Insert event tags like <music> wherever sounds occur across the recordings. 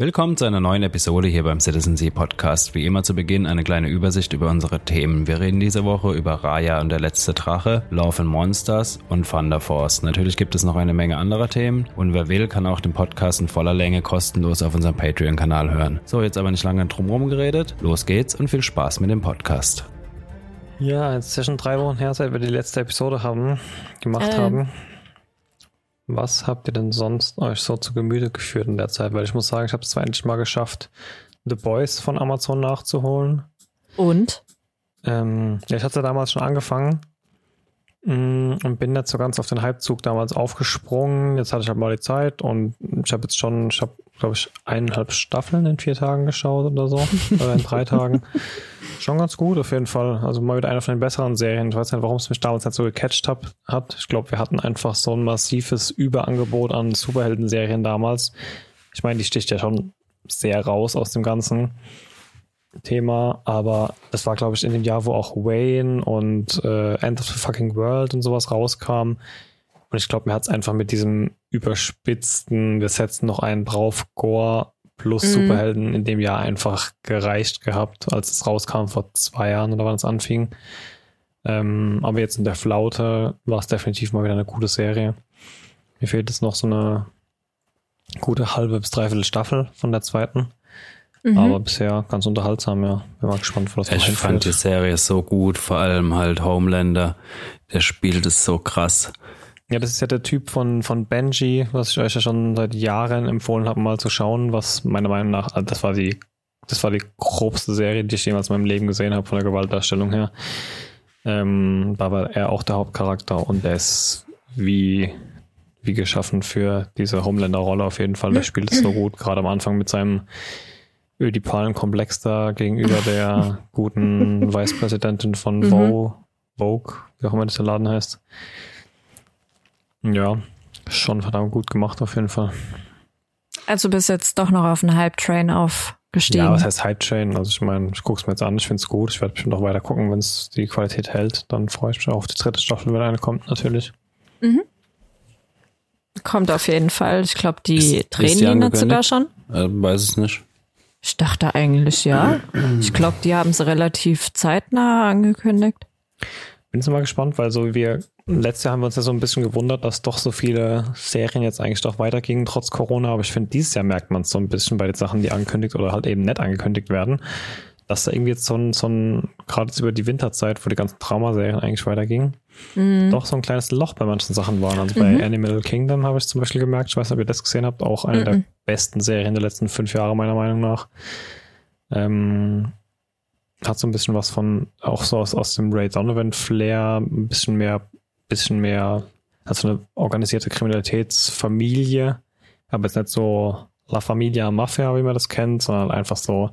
Willkommen zu einer neuen Episode hier beim Citizen Sea Podcast. Wie immer zu Beginn eine kleine Übersicht über unsere Themen. Wir reden diese Woche über Raya und der letzte Drache, Love and Monsters und Thunder Force. Natürlich gibt es noch eine Menge anderer Themen und wer will, kann auch den Podcast in voller Länge kostenlos auf unserem Patreon-Kanal hören. So, jetzt aber nicht lange drumherum geredet. Los geht's und viel Spaß mit dem Podcast. Ja, jetzt schon drei Wochen her, seit wir die letzte Episode haben, gemacht äh. haben. Was habt ihr denn sonst euch so zu Gemüte geführt in der Zeit? Weil ich muss sagen, ich habe es zwar endlich mal geschafft, The Boys von Amazon nachzuholen. Und? Ähm, ja, ich hatte damals schon angefangen und bin so ganz auf den Hypezug damals aufgesprungen. Jetzt hatte ich halt mal die Zeit und ich habe jetzt schon, ich habe, glaube ich, eineinhalb Staffeln in vier Tagen geschaut oder so. oder <laughs> in drei Tagen. Schon ganz gut, auf jeden Fall. Also mal wieder einer von den besseren Serien. Ich weiß nicht, warum es mich damals nicht so gecatcht hab, hat. Ich glaube, wir hatten einfach so ein massives Überangebot an Superhelden-Serien damals. Ich meine, die sticht ja schon sehr raus aus dem ganzen Thema, aber das war, glaube ich, in dem Jahr, wo auch Wayne und äh, End of the Fucking World und sowas rauskam. Und ich glaube, mir hat es einfach mit diesem überspitzten, wir setzen noch einen drauf, Gore plus mhm. Superhelden in dem Jahr einfach gereicht gehabt, als es rauskam vor zwei Jahren oder wann es anfing. Ähm, aber jetzt in der Flaute war es definitiv mal wieder eine gute Serie. Mir fehlt jetzt noch so eine gute halbe bis dreiviertel Staffel von der zweiten. Mhm. Aber bisher ganz unterhaltsam, ja. Bin mal gespannt, was Ich fand die Serie so gut, vor allem halt Homelander. Der spielt es so krass. Ja, das ist ja der Typ von, von Benji, was ich euch ja schon seit Jahren empfohlen habe, mal zu schauen, was meiner Meinung nach, also das war die, das war die grobste Serie, die ich jemals in meinem Leben gesehen habe, von der Gewaltdarstellung her. Ähm, da war er auch der Hauptcharakter und der ist wie, wie geschaffen für diese Homelander-Rolle auf jeden Fall. Der spielt es so gut, gerade am Anfang mit seinem ödipalen Komplex da gegenüber <laughs> der guten Vicepräsidentin von mhm. Vogue, Vogue, wie auch immer dieser Laden heißt. Ja, schon verdammt gut gemacht auf jeden Fall. Also bist jetzt doch noch auf einen Hype-Train aufgestiegen. Ja, was heißt Hype-Train? Also ich meine, ich gucke es mir jetzt an, ich finde es gut. Ich werde bestimmt noch weiter gucken, wenn es die Qualität hält. Dann freue ich mich auf die dritte Staffel, wenn eine kommt, natürlich. Mhm. Kommt auf jeden Fall. Ich glaube, die drehen die sogar schon. Äh, weiß es nicht. Ich dachte eigentlich ja. Ich glaube, die haben es relativ zeitnah angekündigt. Bin jetzt mal gespannt, weil so wir letztes Jahr haben wir uns ja so ein bisschen gewundert, dass doch so viele Serien jetzt eigentlich doch weitergingen trotz Corona. Aber ich finde, dieses Jahr merkt man es so ein bisschen bei den Sachen, die angekündigt oder halt eben nicht angekündigt werden, dass da irgendwie jetzt so ein, so ein gerade jetzt über die Winterzeit, wo die ganzen Traumaserien eigentlich weitergingen, mhm. doch so ein kleines Loch bei manchen Sachen waren. Also mhm. bei Animal Kingdom habe ich zum Beispiel gemerkt, ich weiß nicht, ob ihr das gesehen habt, auch eine mhm. der besten Serien der letzten fünf Jahre meiner Meinung nach. Ähm, hat so ein bisschen was von, auch so aus, aus dem Ray Donovan Flair, ein bisschen mehr, bisschen mehr, hat so eine organisierte Kriminalitätsfamilie, aber jetzt nicht so La Familia Mafia, wie man das kennt, sondern einfach so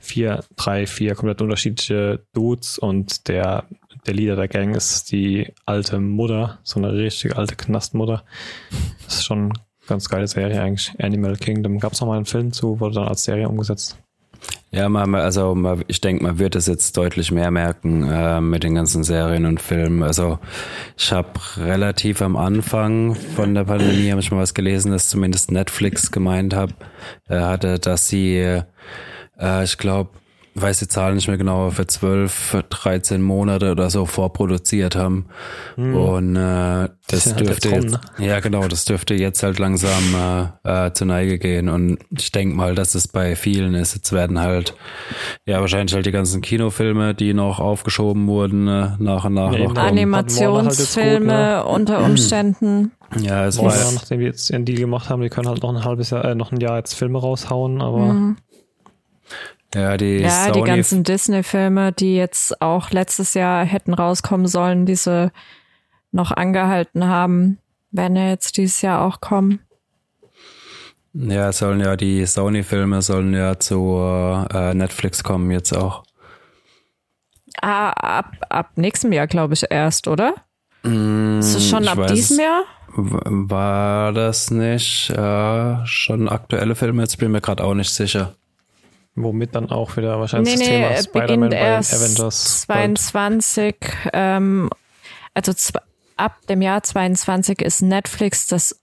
vier, drei, vier komplett unterschiedliche Dudes und der, der Leader der Gang ist die alte Mutter, so eine richtig alte Knastmutter. Das ist schon eine ganz geile Serie eigentlich. Animal Kingdom. Gab es noch mal einen Film zu, wurde dann als Serie umgesetzt. Ja, man, also man, ich denke, man wird es jetzt deutlich mehr merken äh, mit den ganzen Serien und Filmen. Also ich habe relativ am Anfang von der Pandemie habe ich mal was gelesen, dass zumindest Netflix gemeint hat, äh, hatte, dass sie, äh, ich glaube, weiß die Zahlen nicht mehr genau, für zwölf, 13 Monate oder so vorproduziert haben. Mhm. Und äh, das, <laughs> das dürfte halt jetzt, ne? ja genau, das dürfte jetzt halt langsam äh, äh, zur Neige gehen. Und ich denke mal, dass es bei vielen ist. Jetzt werden halt ja wahrscheinlich halt die ganzen Kinofilme, die noch aufgeschoben wurden, äh, nach und nach nee, noch Animationsfilme halt gut, ne? unter Umständen. Ja, es war ja, nachdem wir jetzt ihren Deal gemacht haben, die können halt noch ein halbes Jahr, äh, noch ein Jahr jetzt Filme raushauen, aber mhm. Ja, die, ja, Sony die ganzen Disney-Filme, die jetzt auch letztes Jahr hätten rauskommen sollen, die sie noch angehalten haben, werden ja jetzt dieses Jahr auch kommen. Ja, sollen ja die Sony-Filme sollen ja zu äh, Netflix kommen jetzt auch. Ah, ab, ab nächstem Jahr, glaube ich, erst, oder? Mm, Ist es schon ab diesem Jahr? War das nicht äh, schon aktuelle Filme? Jetzt bin ich mir gerade auch nicht sicher. Womit dann auch wieder wahrscheinlich nee, nee, das Thema Spider-Man bei Avengers 22, ähm, also ab dem Jahr 22 ist Netflix das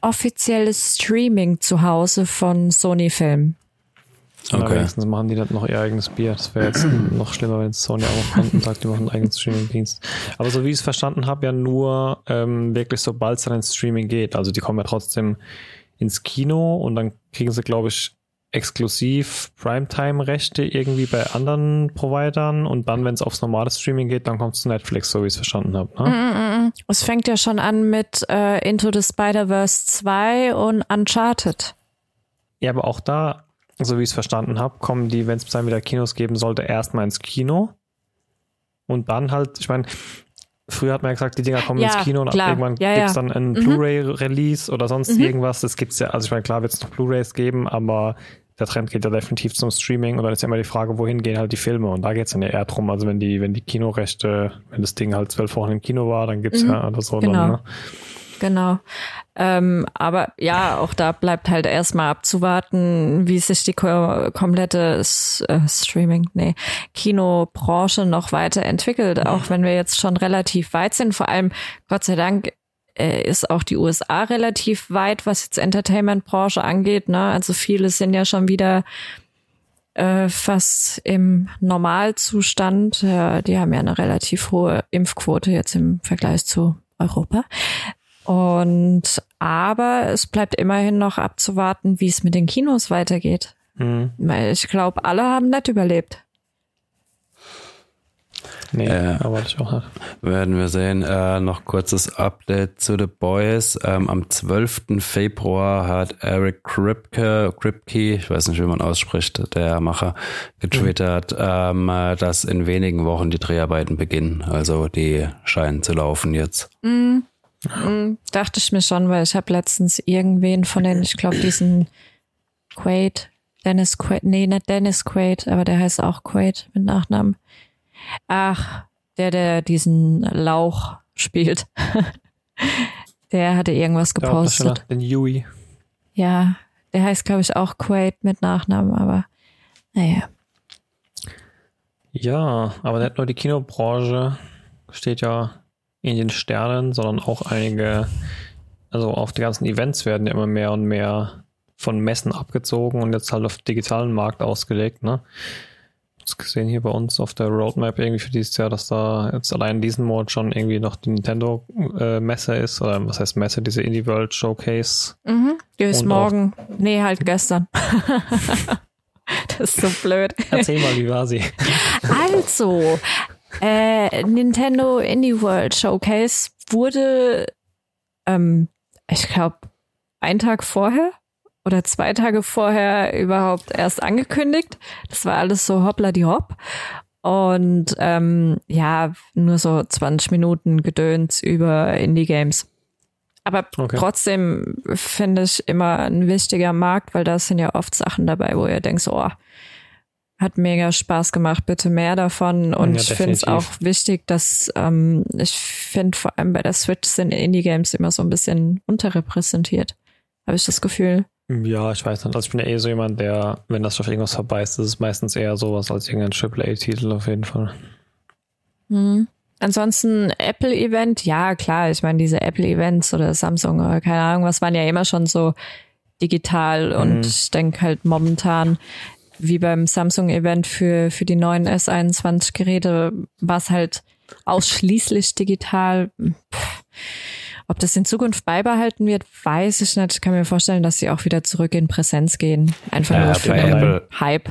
offizielles Streaming zu Hause von Sony Film. Okay. Okay. wenigstens machen die dann noch ihr eigenes Bier. Das wäre jetzt <clears throat> noch schlimmer, wenn Sony auch kommt und sagt, die machen einen eigenen Streaming-Dienst. Aber so wie ich es verstanden habe, ja nur ähm, wirklich, sobald es dann ins Streaming geht. Also die kommen ja trotzdem ins Kino und dann kriegen sie, glaube ich, exklusiv Primetime-Rechte irgendwie bei anderen Providern und dann, wenn es aufs normale Streaming geht, dann kommt es zu Netflix, so wie ich es verstanden habe. Ne? Es fängt ja schon an mit äh, Into the Spider-Verse 2 und Uncharted. Ja, aber auch da, so wie ich es verstanden habe, kommen die, wenn es dann wieder Kinos geben sollte, erstmal ins Kino. Und dann halt, ich meine, früher hat man ja gesagt, die Dinger kommen Ja, ins Kino und klar. irgendwann Ja, gibt's ja. dann ein Blu-ray-Release oder sonst irgendwas. Das gibt's ja, also ich meine, klar wird es noch Blu-rays geben, aber der Trend geht ja definitiv zum Streaming und dann ist ja immer die Frage, wohin gehen halt die Filme und da geht's dann ja eher drum, also wenn die, wenn die Kinorechte, wenn das Ding halt zwölf Wochen im Kino war, dann gibt's ja oder so Genau. dann, ne? Genau. Ähm, aber ja, auch da bleibt halt erstmal abzuwarten, wie sich die ko komplette S äh, Streaming, nee, Kinobranche noch weiterentwickelt, auch wenn wir jetzt schon relativ weit sind. Vor allem, Gott sei Dank, äh, ist auch die USA relativ weit, was jetzt Entertainment-Branche angeht. Ne? Also viele sind ja schon wieder äh, fast im Normalzustand. Ja, die haben ja eine relativ hohe Impfquote jetzt im Vergleich zu Europa. Und aber es bleibt immerhin noch abzuwarten, wie es mit den Kinos weitergeht. Mhm. Weil Ich glaube, alle haben nicht überlebt. Nee, Äh, aber ich auch nicht. Werden wir sehen. Äh, noch kurzes Update zu The Boys. Ähm, am 12. Februar hat Eric Kripke, Kripke, ich weiß nicht, wie man ausspricht, der Macher, getwittert, ähm, äh, dass in wenigen Wochen die Dreharbeiten beginnen. Also die scheinen zu laufen jetzt. Mm, dachte ich mir schon, weil ich habe letztens irgendwen von den, ich glaube, diesen Quaid, Dennis Quaid, nee, nicht Dennis Quaid, aber der heißt auch Quaid mit Nachnamen. Ach, der, der diesen Lauch spielt. <laughs> der hatte irgendwas gepostet. den Yui. Ja, der heißt, glaube ich, auch Quaid mit Nachnamen, aber naja. Ja, aber nicht nur die Kinobranche steht ja in den Sternen, sondern auch einige, also auch die ganzen Events werden ja immer mehr und mehr von Messen abgezogen und jetzt halt auf digitalen Markt ausgelegt, ne? Das gesehen hier bei uns auf der Roadmap irgendwie für dieses Jahr, dass da jetzt allein diesen Monat schon irgendwie noch die Nintendo-Messe ist, oder was heißt Messe, diese Indie World Showcase. Mhm. Die ist Und morgen. Nee, halt gestern. <laughs> das ist so blöd. Erzähl mal, wie war sie? Also, äh, Nintendo Indie World Showcase wurde, ähm, ich glaube, ein Tag vorher oder zwei Tage vorher überhaupt erst angekündigt. Das war alles so hoppla die hopp. Und ähm, ja, nur so 20 Minuten Gedöns über Indie-Games. Aber Okay. trotzdem finde ich immer ein wichtiger Markt, weil da sind ja oft Sachen dabei, wo ihr denkt, so, oh, hat mega Spaß gemacht, bitte mehr davon. Und Ja, ich finde es auch wichtig, dass ähm, ich finde vor allem bei der Switch sind Indie-Games immer so ein bisschen unterrepräsentiert. Habe ich das Gefühl. Ja, ich weiß nicht. Also ich bin ja eh so jemand, der, wenn das auf irgendwas verbeißt, ist es meistens eher sowas als irgendein AAA-Titel auf jeden Fall. Mhm. Ansonsten Apple-Event, ja klar, ich meine, diese Apple-Events oder Samsung oder keine Ahnung, was waren ja immer schon so digital und Mhm. ich denke halt momentan, wie beim Samsung-Event für, für die neuen S21-Geräte, war es halt ausschließlich digital. Pff. Ob das in Zukunft beibehalten wird, weiß ich nicht. Ich kann mir vorstellen, dass sie auch wieder zurück in Präsenz gehen. Einfach Ja, nur für den Apple- Hype.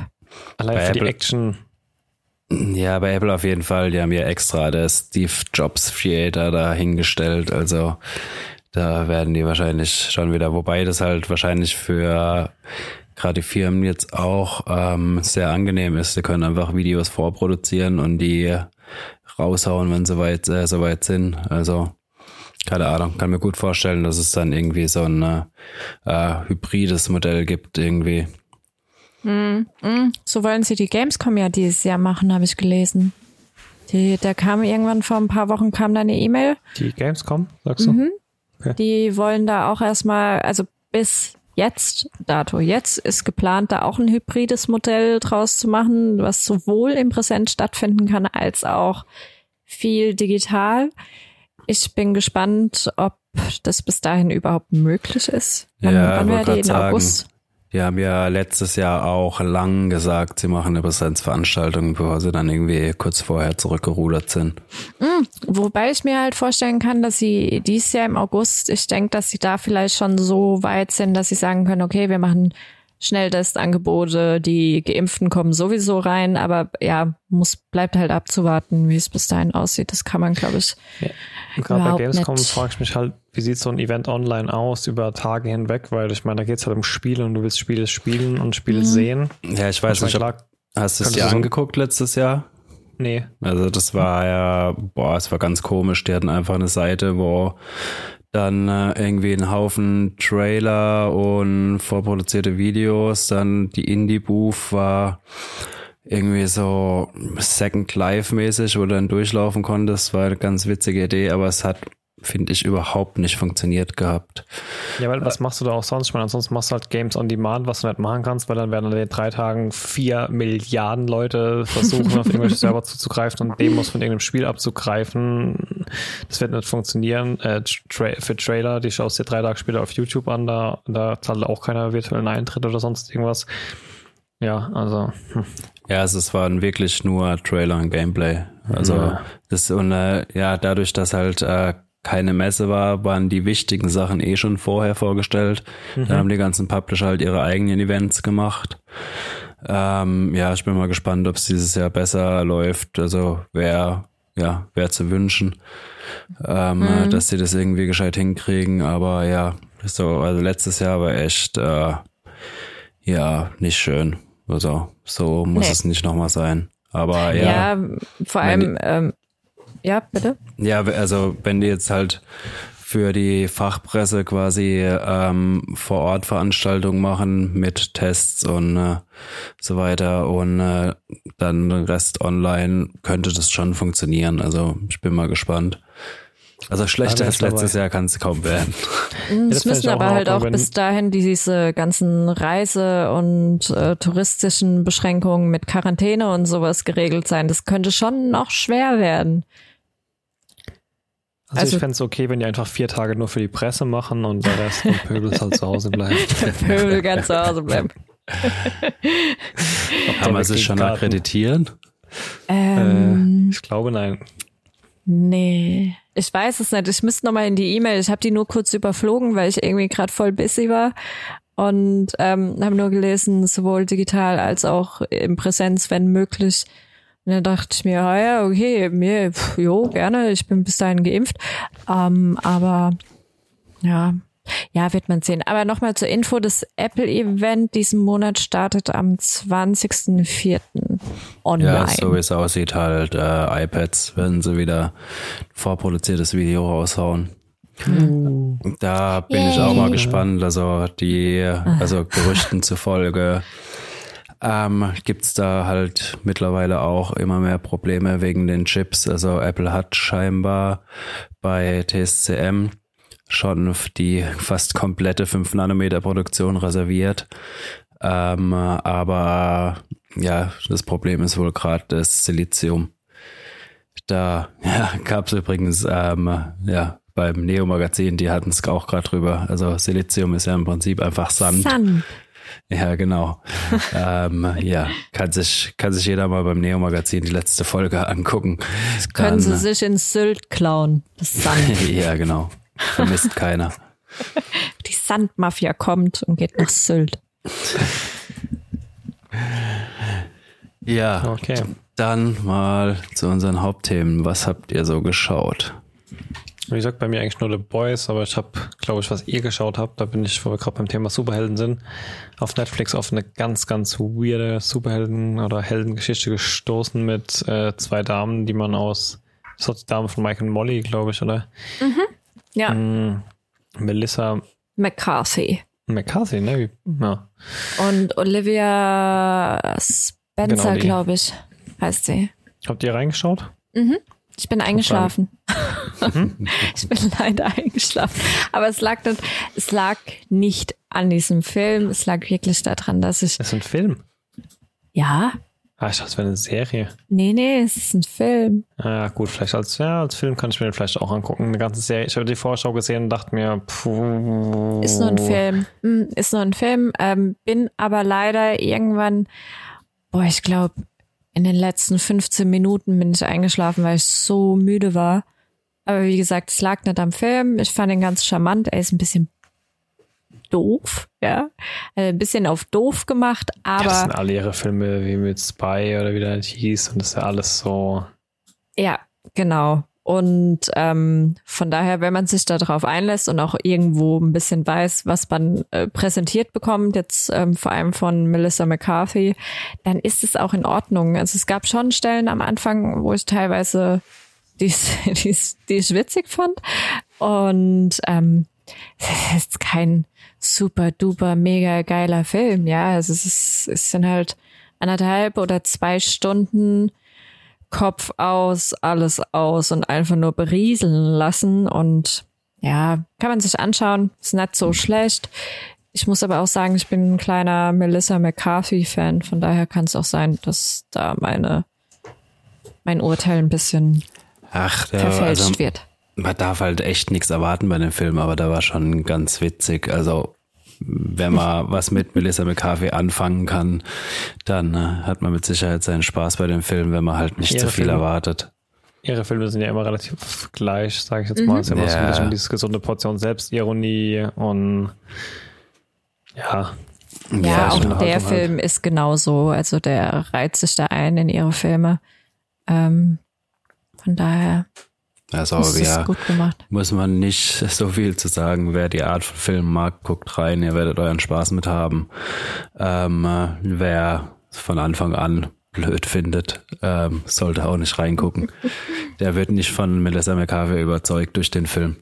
Allein Bei für die Apple- Action. Ja, bei Apple auf jeden Fall. Die haben ja extra der Steve Jobs Theater da hingestellt. Also da werden die wahrscheinlich schon wieder, wobei das halt wahrscheinlich für gerade die Firmen jetzt auch ähm, sehr angenehm ist. Sie können einfach Videos vorproduzieren und die raushauen, wenn sie weit, äh, so weit sind. Also keine Ahnung, kann mir gut vorstellen, dass es dann irgendwie so ein äh, hybrides Modell gibt irgendwie. So wollen sie die Gamescom ja dieses Jahr machen, habe ich gelesen. Die, da kam irgendwann vor ein paar Wochen kam da eine E-Mail. Die Gamescom, sagst du? Mhm. Die wollen da auch erstmal, also bis jetzt, dato, jetzt ist geplant, da auch ein hybrides Modell draus zu machen, was sowohl im Präsent stattfinden kann, als auch viel digital. Ich bin gespannt, ob das bis dahin überhaupt möglich ist. Wann, ja, wann wäre die in sagen, August? Die haben ja letztes Jahr auch lang gesagt, sie machen eine Präsenzveranstaltung, bevor sie dann irgendwie kurz vorher zurückgerudert sind. Mhm, wobei ich mir halt vorstellen kann, dass sie dieses Jahr im August, ich denke, dass sie da vielleicht schon so weit sind, dass sie sagen können, okay, wir machen Schnelltestangebote, die Geimpften kommen sowieso rein, aber ja, muss, bleibt halt abzuwarten, wie es bis dahin aussieht. Das kann man, glaube ich. Ja. Gerade bei Gamescom frage ich mich halt, wie sieht so ein Event online aus über Tage hinweg, weil ich meine, da geht es halt um Spiele und du willst Spiele spielen und Spiele mhm. sehen. Ja, ich weiß nicht, ob, hast du es dir angeguckt letztes Jahr? Nee. Also das war ja, boah, es war ganz komisch. Die hatten einfach eine Seite, wo dann äh, irgendwie ein Haufen Trailer und vorproduzierte Videos. Dann die Indie-Booth war irgendwie so Second Life-mäßig, wo du dann durchlaufen konntest. War eine ganz witzige Idee, aber es hat finde ich, überhaupt nicht funktioniert gehabt. Ja, weil was machst du da auch sonst? Ich meine, ansonsten machst du halt Games on Demand, was du nicht machen kannst, weil dann werden in den drei Tagen vier Milliarden Leute versuchen, auf irgendwelche <laughs> Server zuzugreifen und Demos von irgendeinem Spiel abzugreifen. Das wird nicht funktionieren. Äh, tra für Trailer, die schaust dir drei Tage später auf YouTube an, da, da zahlt auch keiner virtuellen Eintritt oder sonst irgendwas. Ja, also. Hm. Ja, also es waren wirklich nur Trailer und Gameplay. Also ja. das und äh, ja, dadurch, dass halt äh, keine Messe war, waren die wichtigen Sachen eh schon vorher vorgestellt. Mhm. Dann haben die ganzen Publisher halt ihre eigenen Events gemacht. Ähm, ja, ich bin mal gespannt, ob es dieses Jahr besser läuft. Also wäre ja, wäre zu wünschen, ähm, mhm. dass sie das irgendwie gescheit hinkriegen. Aber ja, so, also letztes Jahr war echt äh, ja nicht schön. Also so muss nee. es nicht nochmal sein. Aber ja. Ja, vor allem, ähm, ja, bitte. Ja, also wenn die jetzt halt für die Fachpresse quasi ähm, vor Ort Veranstaltungen machen mit Tests und äh, so weiter und äh, dann Rest online könnte das schon funktionieren. Also ich bin mal gespannt. Also schlechter als letztes dabei. Jahr kann es kaum werden. Es müssen aber halt auch bis dahin diese ganzen Reise- und äh, touristischen Beschränkungen mit Quarantäne und sowas geregelt sein. Das könnte schon noch schwer werden. Also, also ich fände es okay, wenn die einfach vier Tage nur für die Presse machen und der Rest der Pöbel halt zu Hause bleiben. <laughs> Der Pöbel kann zu Hause bleiben. Kann man sich schon Garten. akkreditieren? Ähm, äh, ich glaube nein. Nee, ich weiß es nicht. Ich müsste nochmal in die E-Mail. Ich habe die nur kurz überflogen, weil ich irgendwie gerade voll busy war und ähm, habe nur gelesen, sowohl digital als auch in Präsenz, wenn möglich. Und dann dachte ich mir, ah ja, okay, mir, pff, jo, gerne, ich bin bis dahin geimpft. Ähm, aber ja, ja, wird man sehen. Aber nochmal zur Info, das Apple-Event diesen Monat startet am 20.04. online. Ja, so wie es aussieht, halt äh, iPads, wenn sie wieder vorproduziertes Video raushauen. Uh. Da bin Yay. ich auch mal gespannt. Also die, also Gerüchten zufolge <laughs> ähm, gibt es da halt mittlerweile auch immer mehr Probleme wegen den Chips. Also Apple hat scheinbar bei TSCM schon die fast komplette 5 Nanometer Produktion reserviert. Ähm, aber ja, das Problem ist wohl gerade das Silizium. Da <laughs> ja, gab es übrigens ähm, ja, beim Neo-Magazin, die hatten es auch gerade drüber. Also Silizium ist ja im Prinzip einfach Sand. Sand. <laughs> Ja, genau. ähm, ja, kann sich, kann sich jeder mal beim Neo-Magazin die letzte Folge angucken. Das können Dann, sie sich in Sylt klauen. Das Sand. <laughs> ja, genau. Vermisst keiner. Die Sandmafia kommt und geht nach Sylt. Ja, okay. Dann mal zu unseren Hauptthemen. Was habt ihr so geschaut? Wie gesagt, bei mir eigentlich nur The Boys, aber ich habe, glaube ich, was ihr geschaut habt, da bin ich, wo wir gerade beim Thema Superhelden sind, auf Netflix auf eine ganz, ganz weirde Superhelden- oder Heldengeschichte gestoßen mit äh, zwei Damen, die man aus, das war die Dame von Mike und Molly, glaube ich, oder? Mhm. Ja. Mm, Melissa McCarthy. McCarthy, ne? Ja. Und Olivia Spencer, genau glaube ich, heißt sie. Habt ihr reingeschaut? Mhm. Ich bin eingeschlafen. <laughs> Ich bin leider eingeschlafen. Aber es lag nicht, es lag nicht an diesem Film. Es lag wirklich daran, dass ich. Das ist ein Film. Ja. Ah, ich dachte, es wäre eine Serie. Nee, nee, es ist ein Film. Ja, gut, vielleicht als, ja, als Film kann ich mir den vielleicht auch angucken. Eine ganze Serie. Ich habe die Vorschau gesehen und dachte mir, puh. Ist nur ein Film. Hm, Ist nur ein Film. Ähm, bin aber leider irgendwann, boah, ich glaube, in den letzten 15 Minuten bin ich eingeschlafen, weil ich so müde war. Aber wie gesagt, es lag nicht am Film. Ich fand ihn ganz charmant. Er ist ein bisschen doof, ja. Also ein bisschen auf doof gemacht, Ja, das aber sind alle ihre Filme wie mit Spy oder wie der hieß und das ist ja alles so. Ja, genau. Und ähm, von daher, wenn man sich darauf einlässt und auch irgendwo ein bisschen weiß, was man äh, präsentiert bekommt, jetzt ähm, vor allem von Melissa McCarthy, dann ist es auch in Ordnung. Also es gab schon Stellen am Anfang, wo ich teilweise die, <laughs> die, die ich witzig fand. Und ähm, es ist kein super duper mega geiler Film, ja. Also es ist, es sind halt anderthalb oder zwei Stunden Kopf aus, alles aus und einfach nur berieseln lassen. Und ja, kann man sich anschauen. Ist nicht so schlecht. Ich muss aber auch sagen, ich bin ein kleiner Melissa McCarthy-Fan. Von daher kann es auch sein, dass da meine, mein Urteil ein bisschen Ach, der, verfälscht also, wird. man darf halt echt nichts erwarten bei dem Film, aber da war schon ganz witzig. Also wenn man was mit Melissa McCarthy anfangen kann, dann äh, hat man mit Sicherheit seinen Spaß bei dem Film, wenn man halt nicht zu viel Filme. erwartet. Ihre Filme sind ja immer relativ gleich, sage ich jetzt mal. Es ist immer so ein Ja. bisschen diese gesunde Portion Selbstironie und ja. Ja, Ja, auch der halt. Film ist genauso. Also der reizt sich da ein in ihre Filme. Ähm, von daher Also gut gemacht. muss man nicht so viel zu sagen. Wer die Art von Film mag, guckt rein, ihr werdet euren Spaß mit haben. Ähm, äh, wer von Anfang an blöd findet, ähm, sollte auch nicht reingucken. <laughs> Der wird nicht von Melissa McCarthy überzeugt durch den Film.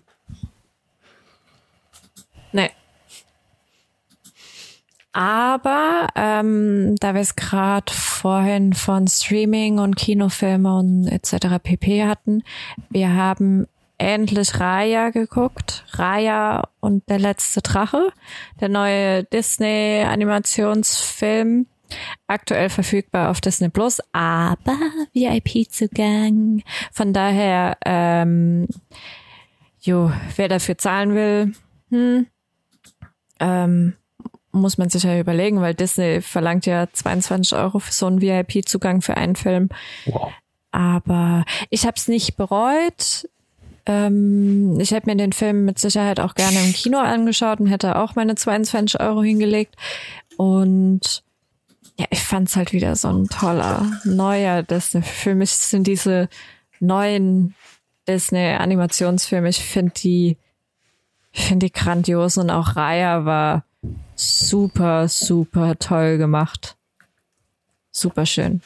Aber ähm, da wir es gerade vorhin von Streaming und Kinofilme und etc. pp hatten, wir haben endlich Raya geguckt. Raya und der letzte Drache, der neue Disney-Animationsfilm. Aktuell verfügbar auf Disney Plus, aber VIP-Zugang. Von daher, ähm, jo, wer dafür zahlen will, hm, ähm, muss man sich ja überlegen, weil Disney verlangt ja 22 Euro für so einen VIP-Zugang für einen Film. Wow. Aber ich habe es nicht bereut. Ähm, ich hätte mir den Film mit Sicherheit auch gerne im Kino angeschaut und hätte auch meine 22 Euro hingelegt. Und ja, ich fand's halt wieder so ein toller, neuer Disney. Für mich sind diese neuen Disney-Animationsfilme, ich finde die, ich finde die grandios und auch Raya war super, super toll gemacht. Super schön.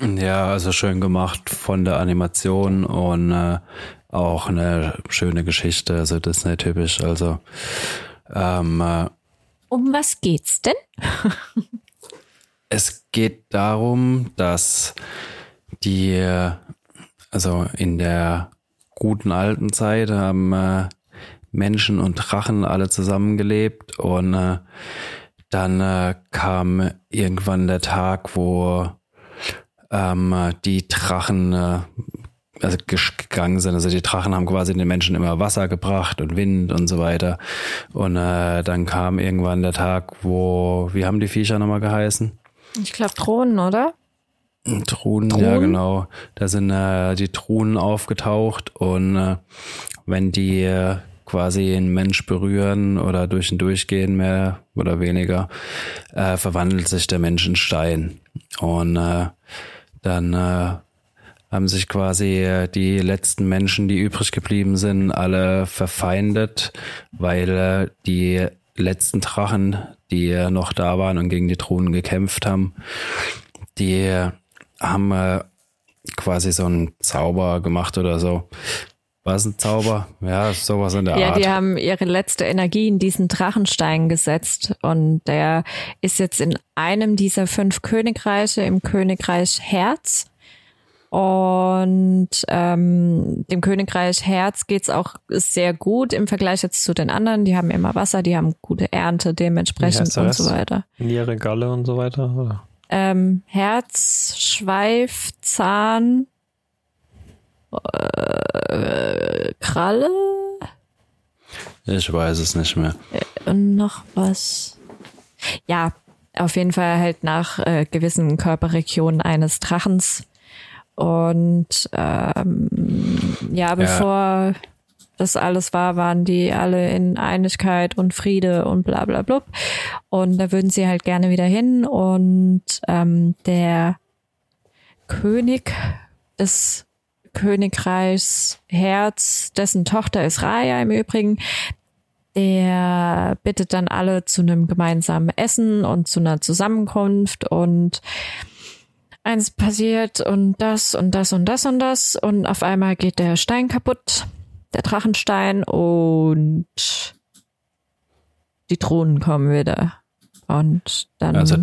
Ja, also schön gemacht von der Animation und äh, auch eine schöne Geschichte, also Disney-typisch. Also ähm, äh, Um was geht's denn? <laughs> es geht darum, dass die, äh, also in der guten alten Zeit haben äh, Menschen und Drachen alle zusammengelebt und äh, dann äh, kam irgendwann der Tag, wo ähm, die Drachen äh, also gegangen sind. Also die Drachen haben quasi den Menschen immer Wasser gebracht und Wind und so weiter. Und äh, dann kam irgendwann der Tag, wo, wie haben die Viecher nochmal geheißen? Ich glaube Drohnen, oder? Truhen, ja Truhen? genau. Da sind äh, die Truhen aufgetaucht und äh, wenn die äh, quasi einen Mensch berühren oder durch ihn durchgehen, mehr oder weniger, äh, verwandelt sich der Mensch in Stein. Und äh, dann äh, haben sich quasi äh, die letzten Menschen, die übrig geblieben sind, alle verfeindet, weil äh, die letzten Drachen, die äh, noch da waren und gegen die Truhen gekämpft haben, die haben quasi so einen Zauber gemacht oder so. War es ein Zauber? Ja, sowas in der Ja, Art. die haben ihre letzte Energie in diesen Drachenstein gesetzt und der ist jetzt in einem dieser fünf Königreiche, im Königreich Herz. Und ähm, dem Königreich Herz geht's auch sehr gut im Vergleich jetzt zu den anderen. Die haben immer Wasser, die haben gute Ernte Wie dementsprechend und so weiter. Niere, Galle und so weiter. Oder? ähm, Herz, Schweif, Zahn, äh, Kralle Ich weiß es nicht mehr. und noch was. Ja, auf jeden Fall halt nach äh, gewissen Körperregionen eines Drachens. Und ähm, ja, bevor das alles war, waren die alle in Einigkeit und Friede und bla bla blub. Und da würden sie halt gerne wieder hin. Und ähm, der König des Königreichs Herz, dessen Tochter ist Raya im Übrigen, der bittet dann alle zu einem gemeinsamen Essen und zu einer Zusammenkunft und eins passiert und das und das und das und das und auf einmal geht der Stein kaputt, der Drachenstein und die Drohnen kommen wieder und dann Also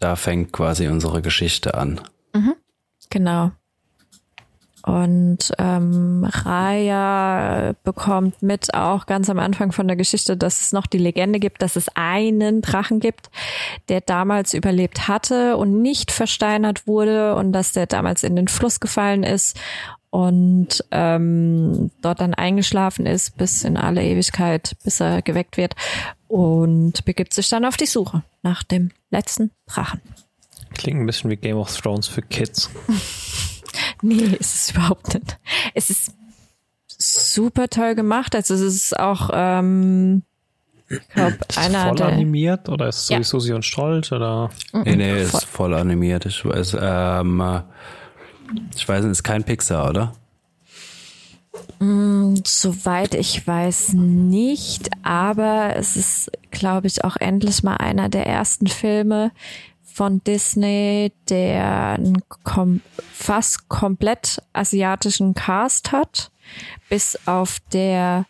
da fängt quasi unsere Geschichte an. Genau. Und ähm, Raya bekommt mit auch ganz am Anfang von der Geschichte, dass es noch die Legende gibt, dass es einen Drachen gibt, der damals überlebt hatte und nicht versteinert wurde und dass der damals in den Fluss gefallen ist und ähm, dort dann eingeschlafen ist bis in alle Ewigkeit, bis er geweckt wird und begibt sich dann auf die Suche nach dem letzten Drachen. Klingt ein bisschen wie Game of Thrones für Kids. <laughs> <laughs> Nee, ist es überhaupt nicht. Es ist super toll gemacht. Also es ist auch, ähm, ich glaube, Ist es einer voll der. animiert oder ist es Ja. Susi und Stolz oder? Nee, nee, ist voll animiert. Ich weiß, ähm, äh, ich weiß nicht, ist kein Pixar, oder? Soweit ich weiß nicht, aber es ist, glaube ich, auch endlich mal einer der ersten Filme von Disney, der einen kom fast komplett asiatischen Cast hat, bis auf der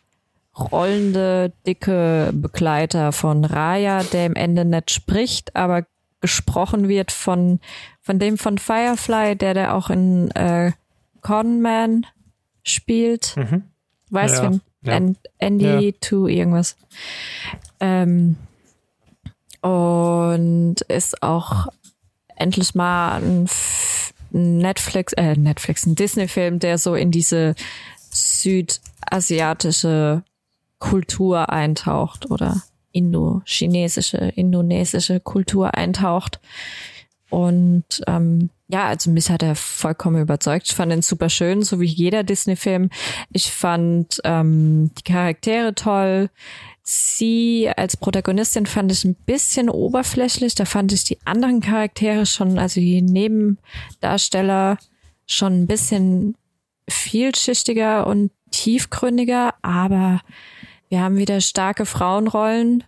rollende, dicke Begleiter von Raya, der im Ende nicht spricht, aber gesprochen wird von, von dem von Firefly, der der auch in äh, Conman spielt. Weißt Mhm. Ja, du, ja. An- Andy Ja. to irgendwas. Ähm, und ist auch endlich mal ein Netflix, äh, Netflix, ein Disney-Film, der so in diese südasiatische Kultur eintaucht oder indo-chinesische, indonesische Kultur eintaucht. Und ähm, ja, also mich hat er vollkommen überzeugt. Ich fand ihn super schön, so wie jeder Disney-Film. Ich fand ähm, die Charaktere toll. Sie als Protagonistin fand ich ein bisschen oberflächlich. Da fand ich die anderen Charaktere schon, also die Nebendarsteller, schon ein bisschen vielschichtiger und tiefgründiger. Aber wir haben wieder starke Frauenrollen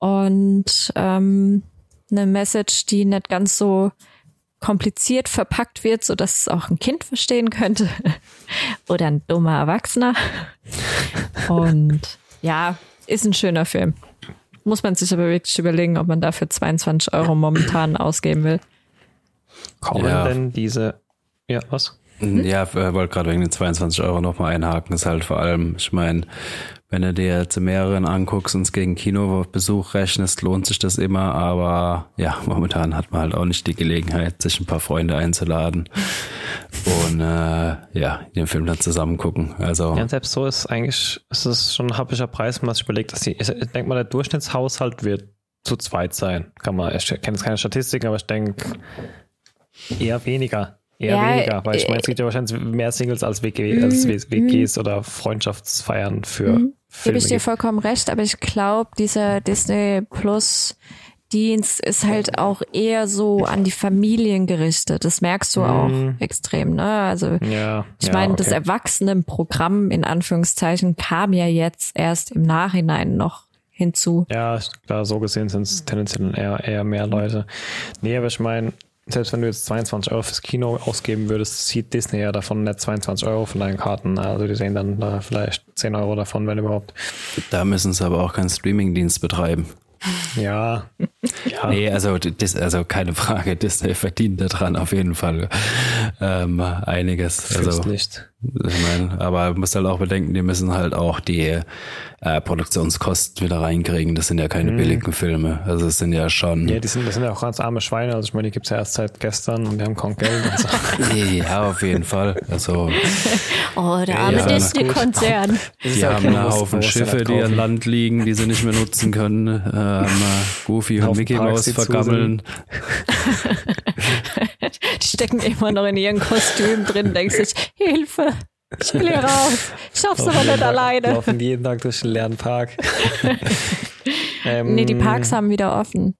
und ähm, eine Message, die nicht ganz so kompliziert verpackt wird, so dass es auch ein Kind verstehen könnte <laughs> oder ein dummer Erwachsener. Und ja, ist ein schöner Film. Muss man sich aber wirklich überlegen, ob man dafür 22 Euro momentan <clears throat> ausgeben will. Kommen Ja. denn diese, ja, was? Ja, äh, wollte gerade wegen den 22 Euro nochmal einhaken. Ist halt vor allem, ich meine, wenn du dir jetzt mehreren anguckst und es gegen Kinobesuch rechnest, lohnt sich das immer. Aber ja, momentan hat man halt auch nicht die Gelegenheit, sich ein paar Freunde einzuladen <laughs> und äh, ja, den Film dann zusammen gucken. Also Ja, selbst so ist eigentlich, ist es schon ein happischer Preis, wenn man sich überlegt, dass die, ich denke mal, der Durchschnittshaushalt wird zu zweit sein. Kann man, ich kenne jetzt keine Statistiken, aber ich denke eher weniger. Eher Ja, weniger, weil ich meine, es gibt ja wahrscheinlich mehr Singles als, WG, als WGs oder Freundschaftsfeiern für Gebe Filme. ich dir vollkommen recht, aber ich glaube, dieser Disney Plus Dienst ist halt auch eher so an die Familien gerichtet. Das merkst du auch extrem, ne? Also Ja, ich ja, meine, das okay. Erwachsenenprogramm in Anführungszeichen kam ja jetzt erst im Nachhinein noch hinzu. Ja, klar, so gesehen sind es tendenziell eher, eher mehr Leute. Nee, aber ich meine, selbst wenn du jetzt 22 Euro fürs Kino ausgeben würdest, sieht Disney ja davon nicht 22 Euro von deinen Karten. Also die sehen dann da vielleicht 10 Euro davon, wenn überhaupt. da müssen sie aber auch keinen Streamingdienst betreiben. Ja. ja. Nee, also, das, also keine Frage, Disney verdient daran auf jeden Fall ähm, einiges. Also Licht. Ich meine, aber du musst halt auch bedenken, die müssen halt auch die äh, Produktionskosten wieder reinkriegen. Das sind ja keine Mhm. billigen Filme. Also es sind ja schon. Ja, die sind, das sind ja auch ganz arme Schweine. Also ich meine, die gibt's ja erst seit gestern und die haben kaum Geld und so. <laughs> Ja, auf jeden Fall. Also <laughs> Oh, der arme Ja, Disney-Konzern. Die ja haben einen Haufen Schiffe, die an. Land liegen, die sie nicht mehr nutzen können. Ähm, Goofy und Mickey zu vergammeln. <laughs> Stecken immer noch in ihren Kostümen drin, denkst sich, Hilfe, ich will hier raus. Ich schaff's aber nicht Tag- alleine. Laufen jeden Tag durch den leeren Park. <laughs> ähm, Nee, die Parks haben wieder offen.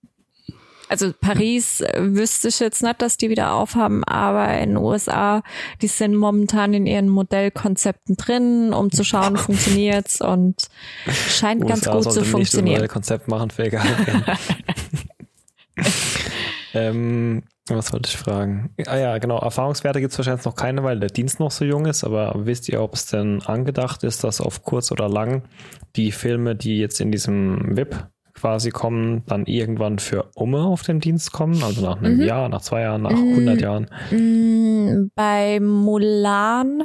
Also Paris äh, wüsste ich jetzt nicht, dass die wieder aufhaben, aber in den USA, die sind momentan in ihren Modellkonzepten drin, um zu schauen, <laughs> funktioniert's und scheint ganz USA gut sollte zu nicht funktionieren. ein Konzept machen für egal. <laughs> ähm, was wollte ich fragen? Ah ja, genau. Erfahrungswerte gibt es wahrscheinlich noch keine, weil der Dienst noch so jung ist. Aber wisst ihr, ob es denn angedacht ist, dass auf kurz oder lang die Filme, die jetzt in diesem VIP quasi kommen, dann irgendwann für Umme auf den Dienst kommen? Also nach einem Mhm. Jahr, nach zwei Jahren, nach 100 Jahren? Mm, Bei Mulan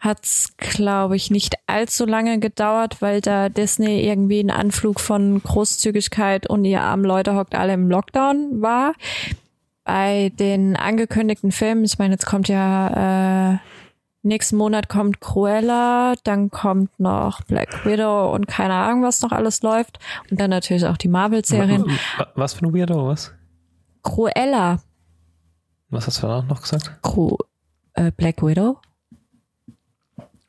hat's, glaube ich, nicht allzu lange gedauert, weil da Disney irgendwie ein Anflug von Großzügigkeit und ihr armen Leute hockt alle im Lockdown war. Bei den angekündigten Filmen, ich meine, jetzt kommt ja äh, nächsten Monat kommt Cruella, dann kommt noch Black Widow und keine Ahnung, was noch alles läuft. Und dann natürlich auch die Marvel-Serien. Wa- Was für ein Weirdo, was? Cruella, Was hast du danach noch gesagt? Cru äh, Black Widow?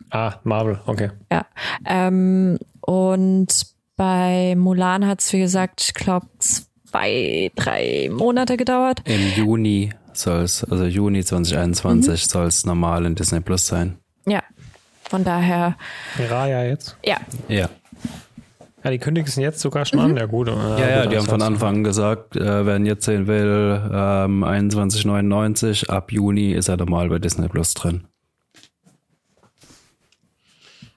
Ah, Marvel, okay. Ja. Ähm, und bei Mulan hat es, wie gesagt, ich glaube, zwei, drei Monate gedauert. Im Juni soll es, also Juni 2021 Mhm. soll es normal in Disney Plus sein. Ja. Von daher, Raya jetzt. ja. Ja. Ja, die kündigen es jetzt sogar schon an. Ja, gut. Ja, ja, die haben von Anfang an gesagt, äh, wer ihn jetzt sehen will, ähm, 21,99. Ab Juni ist er normal bei Disney Plus drin.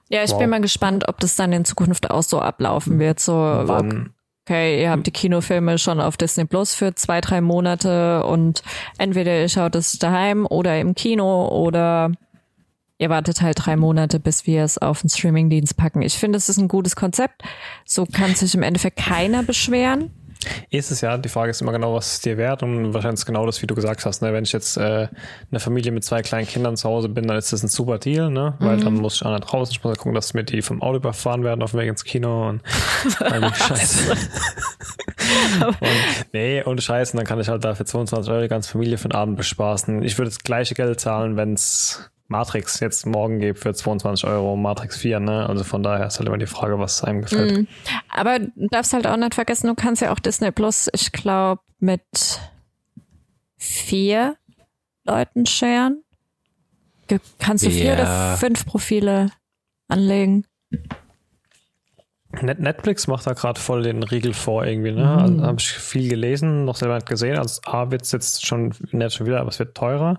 Ja, ich Wow. bin mal gespannt, ob das dann in Zukunft auch so ablaufen wird. So, Wann? Okay, ihr habt die Kinofilme schon auf Disney Plus für zwei, drei Monate und entweder ihr schaut es daheim oder im Kino oder ihr wartet halt drei Monate, bis wir es auf den Streamingdienst packen. Ich finde, es ist ein gutes Konzept. So kann sich im Endeffekt keiner beschweren. Ist es ja. Die Frage ist immer genau, was es dir wert und wahrscheinlich ist genau das, wie du gesagt hast. Ne? Wenn ich jetzt äh, eine Familie mit zwei kleinen Kindern zu Hause bin, dann ist das ein super Deal, ne? Weil dann muss ich auch nicht raus. Ich muss gucken, dass mir die vom Auto überfahren werden auf dem Weg ins Kino und die <laughs> Scheiße. und, nee, und Scheiße, dann kann ich halt da für 22 Euro die ganze Familie für den Abend bespaßen. Ich würde das gleiche Geld zahlen, wenn es Matrix jetzt morgen gibt für 22 Euro, Matrix 4, ne? Also von daher ist halt immer die Frage, was einem gefällt. Aber du darfst halt auch nicht vergessen, du kannst ja auch Disney Plus, ich glaube, mit vier Leuten sharen. Kannst du vier oder fünf Profile anlegen? Net Netflix macht da gerade voll den Riegel vor irgendwie, ne? Also habe ich viel gelesen, noch selber nicht gesehen. Also A wird es jetzt schon, nicht schon wieder, aber es wird teurer.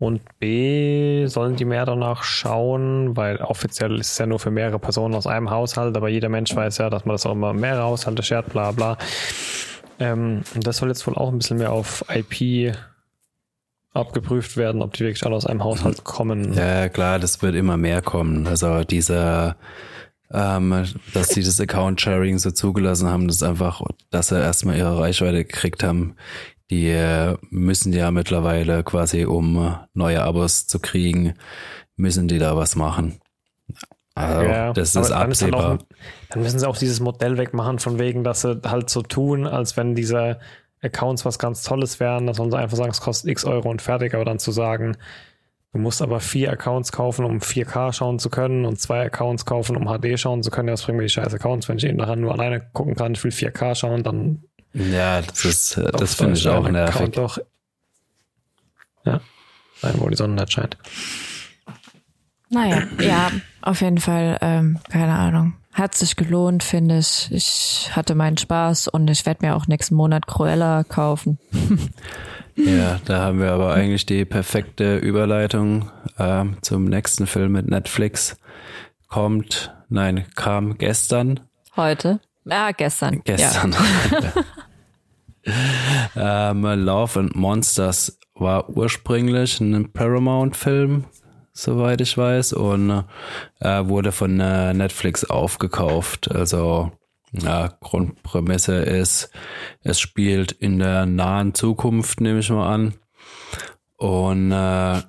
Und B sollen die mehr danach schauen, weil offiziell ist es ja nur für mehrere Personen aus einem Haushalt, aber jeder Mensch weiß ja, dass man das auch immer mehrere Haushalte shared, bla bla. Ähm, und das soll jetzt wohl auch ein bisschen mehr auf IP abgeprüft werden, ob die wirklich alle aus einem Haushalt kommen. Ja, klar, das wird immer mehr kommen. Also dieser, ähm, dass sie das Account-Sharing so zugelassen haben, das ist einfach, dass sie erstmal ihre Reichweite gekriegt haben. Die äh, müssen ja mittlerweile quasi, um äh, neue Abos zu kriegen, müssen die da was machen. Also, Ja, das ist dann absehbar. auch, dann müssen sie auch dieses Modell wegmachen, von wegen, dass sie halt so tun, als wenn diese Accounts was ganz Tolles wären. Da sollen sie einfach sagen, es kostet x Euro und fertig, aber dann zu sagen, du musst aber vier Accounts kaufen, um 4K schauen zu können und zwei Accounts kaufen, um HD schauen zu können. Ja, was bringen mir die scheiß Accounts? Wenn ich eben nachher nur alleine gucken kann, ich will 4K schauen, dann ja, das ist, äh, das finde ich auch nervig. Doch. Ja, nein, wo die Sonne nicht scheint. Naja, ja, auf jeden Fall, ähm, keine Ahnung. Hat sich gelohnt, finde ich. Ich hatte meinen Spaß und ich werde mir auch nächsten Monat Cruella kaufen. <laughs> Ja, da haben wir aber eigentlich die perfekte Überleitung ähm, zum nächsten Film mit Netflix. Kommt, nein, kam gestern. Heute? Ah, gestern. Gestern. <laughs> ähm, Love and Monsters war ursprünglich ein Paramount-Film. soweit ich weiß, und äh, wurde von äh, Netflix aufgekauft. Also ja, Grundprämisse ist, es spielt in der nahen Zukunft, nehme ich mal an. Und äh,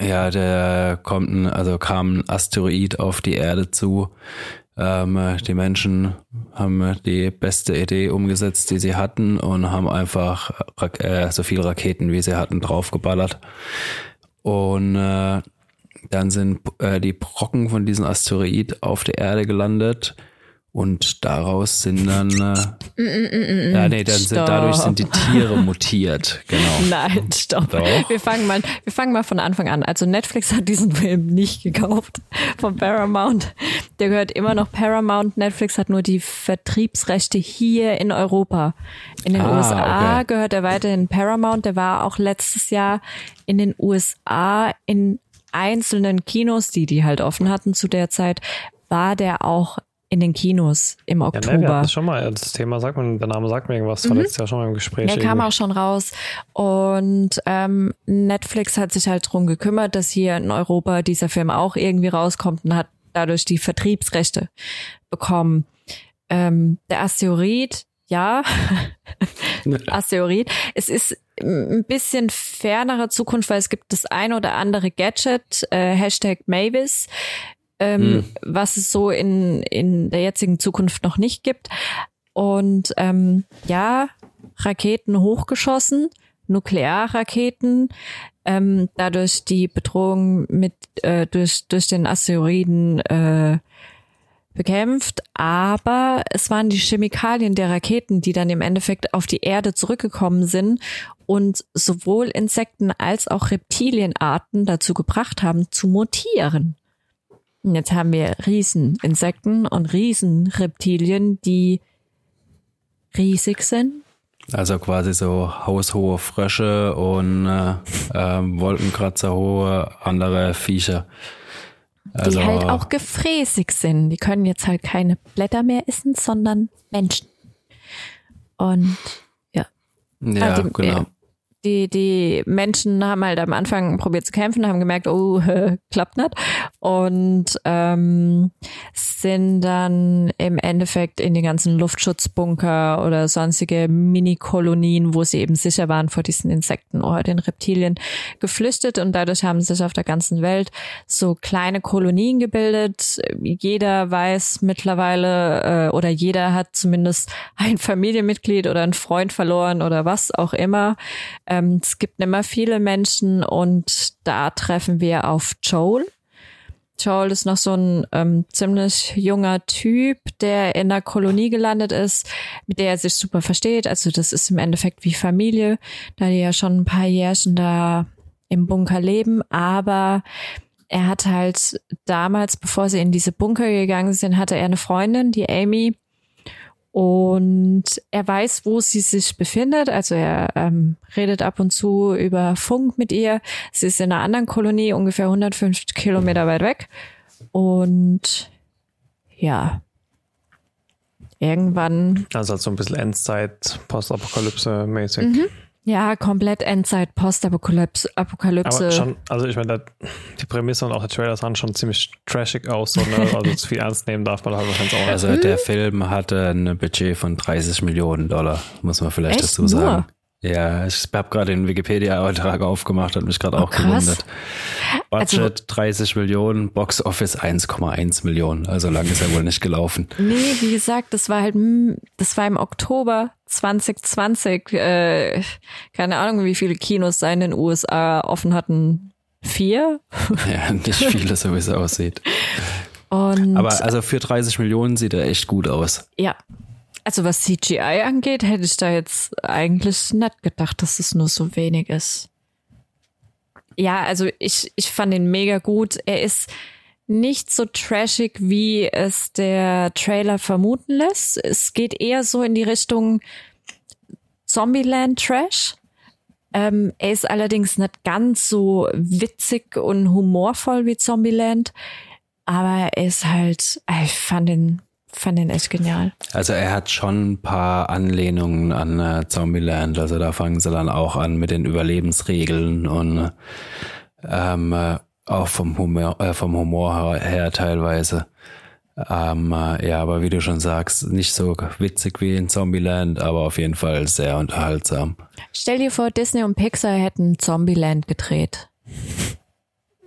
ja, der kommt ein, also kam ein Asteroid auf die Erde zu. Ähm, die Menschen haben die beste Idee umgesetzt, die sie hatten und haben einfach äh, so viele Raketen, wie sie hatten, draufgeballert. Und äh, dann sind äh, die Brocken von diesem Asteroid auf der Erde gelandet und daraus sind dann, äh, mm, mm, mm, ja, nee, dann sind, dadurch sind die Tiere mutiert, genau. <laughs> Nein, stopp. Doch. Wir fangen mal, wir fangen mal von Anfang an. Also Netflix hat diesen Film nicht gekauft von Paramount. Der gehört immer noch Paramount. Netflix hat nur die Vertriebsrechte hier in Europa. In den ah, USA okay. gehört er weiterhin Paramount. Der war auch letztes Jahr in den USA in einzelnen Kinos, die die halt offen hatten zu der Zeit, war der auch in den Kinos im Oktober. Ja, ne, wir hatten schon mal, das Thema sagt man, der Name sagt mir irgendwas, mhm. letztes Jahr schon mal im Gespräch. Der kam auch schon raus. Und ähm, Netflix hat sich halt drum gekümmert, dass hier in Europa dieser Film auch irgendwie rauskommt und hat dadurch die Vertriebsrechte bekommen. Ähm, der Asteroid, ja, <laughs> <laughs> Asteroid. Es ist ein bisschen fernere Zukunft, weil es gibt das ein oder andere Gadget, äh, Hashtag Mavis, ähm, hm. was es so in, in der jetzigen Zukunft noch nicht gibt. Und ähm, ja, Raketen hochgeschossen, Nuklearraketen, ähm, dadurch die Bedrohung mit äh, durch durch den Asteroiden äh, bekämpft, aber es waren die Chemikalien der Raketen, die dann im Endeffekt auf die Erde zurückgekommen sind und sowohl Insekten als auch Reptilienarten dazu gebracht haben, zu mutieren. Jetzt haben wir Rieseninsekten und Riesenreptilien, die riesig sind. Also quasi so haushohe Frösche und äh, äh, Wolkenkratzer andere Viecher. Also, die halt auch gefräßig sind. Die können jetzt halt keine Blätter mehr essen, sondern Menschen. Und ja. Ja, also, genau die, die Menschen haben halt am Anfang probiert zu kämpfen, haben gemerkt, oh, <laughs> klappt nicht. Und ähm, sind dann im Endeffekt in die ganzen Luftschutzbunker oder sonstige Mini-Kolonien, wo sie eben sicher waren vor diesen Insekten oder den Reptilien, geflüchtet. Und dadurch haben sich auf der ganzen Welt so kleine Kolonien gebildet. Jeder weiß mittlerweile äh, oder jeder hat zumindest ein Familienmitglied oder einen Freund verloren oder was auch immer. Ähm, es gibt immer viele Menschen und da treffen wir auf Joel. Joel ist noch so ein ähm, ziemlich junger Typ, der in der Kolonie gelandet ist, mit der er sich super versteht. Also das ist im Endeffekt wie Familie, da die ja schon ein paar Jährchen da im Bunker leben. Aber er hat halt damals, bevor sie in diese Bunker gegangen sind, hatte er eine Freundin, die Amy, und er weiß, wo sie sich befindet. Also er ähm, redet ab und zu über Funk mit ihr. Sie ist in einer anderen Kolonie, ungefähr 150 Kilometer weit weg. Und ja, irgendwann. Also halt so ein bisschen Endzeit, Postapokalypse-mäßig. Mhm. Ja, komplett Endzeit, Postapokalypse. Apokalypse. Aber schon, also ich meine, die Prämisse und auch der Trailer sahen schon ziemlich trashig aus, so, ne? also zu viel ernst nehmen darf man halt wahrscheinlich auch nicht. Also der Film hatte ein Budget von 30 Millionen Dollar, muss man vielleicht Echt? dazu sagen. Nur? Ja, ich habe gerade den Wikipedia-Eintrag aufgemacht, hat mich gerade oh, auch gewundert. Budget also, 30 Millionen, Box Office 1,1 Millionen. Also lang ist er wohl nicht gelaufen. Nee, wie gesagt, das war halt, das war im Oktober 2020. Äh, keine Ahnung, wie viele Kinos da in den USA offen hatten. Vier? <laughs> Ja, nicht viele, so wie es aussieht. Und Aber also für 30 Millionen sieht er echt gut aus. Ja, also was CGI angeht, hätte ich da jetzt eigentlich nicht gedacht, dass es nur so wenig ist. Ja, also ich, ich fand ihn mega gut. Er ist nicht so trashig, wie es der Trailer vermuten lässt. Es geht eher so in die Richtung Zombieland Trash. Ähm, er ist allerdings nicht ganz so witzig und humorvoll wie Zombieland. Aber er ist halt, ich fand ihn fand den echt genial. Also er hat schon ein paar Anlehnungen an äh, Zombieland. Also da fangen sie dann auch an mit den Überlebensregeln und ähm, äh, Auch vom Humor, äh, vom Humor her teilweise. Ähm, äh, ja, aber wie du schon sagst, nicht so witzig wie in Zombieland, aber auf jeden Fall sehr unterhaltsam. Stell dir vor, Disney und Pixar hätten Zombieland gedreht.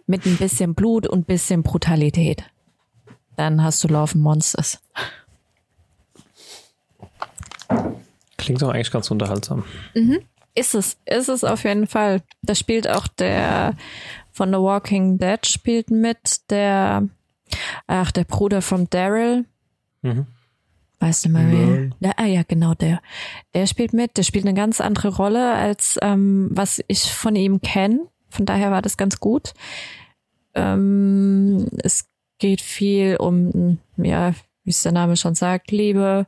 Mit ein bisschen Blut und ein bisschen Brutalität. Dann hast du Love and Monsters. Klingt doch eigentlich ganz unterhaltsam. Ist es, ist es auf jeden Fall. Da spielt auch der von The Walking Dead spielt mit, der, ach, der Bruder von Daryl. Mhm. Weißt du mal wer? Ja, ah, ja, genau der. Der spielt mit. Der spielt eine ganz andere Rolle als ähm, was ich von ihm kenne. Von daher war das ganz gut. Ähm, es geht viel um, ja, wie es der Name schon sagt, Liebe,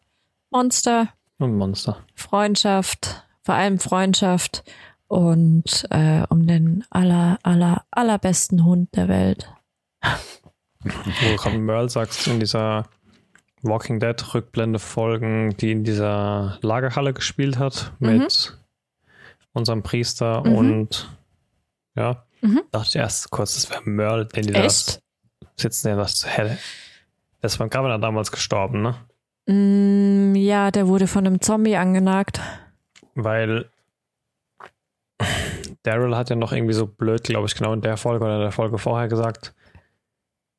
Monster, Und Monster. Freundschaft, vor allem Freundschaft und äh, um den aller, aller, allerbesten Hund der Welt. <laughs> Wo du gerade Merle sagst, in dieser Walking Dead Rückblende Folgen, die in dieser Lagerhalle gespielt hat mit unserem Priester Mhm. und ja, Mhm. dachte ich erst kurz, das wäre Merle, den die Echt? Sitzen, der das hätte. Das war Governor damals gestorben, ne? Mm, ja, der wurde von einem Zombie angenagt. Weil Daryl hat ja noch irgendwie so blöd, glaube ich, genau in der Folge oder in der Folge vorher gesagt,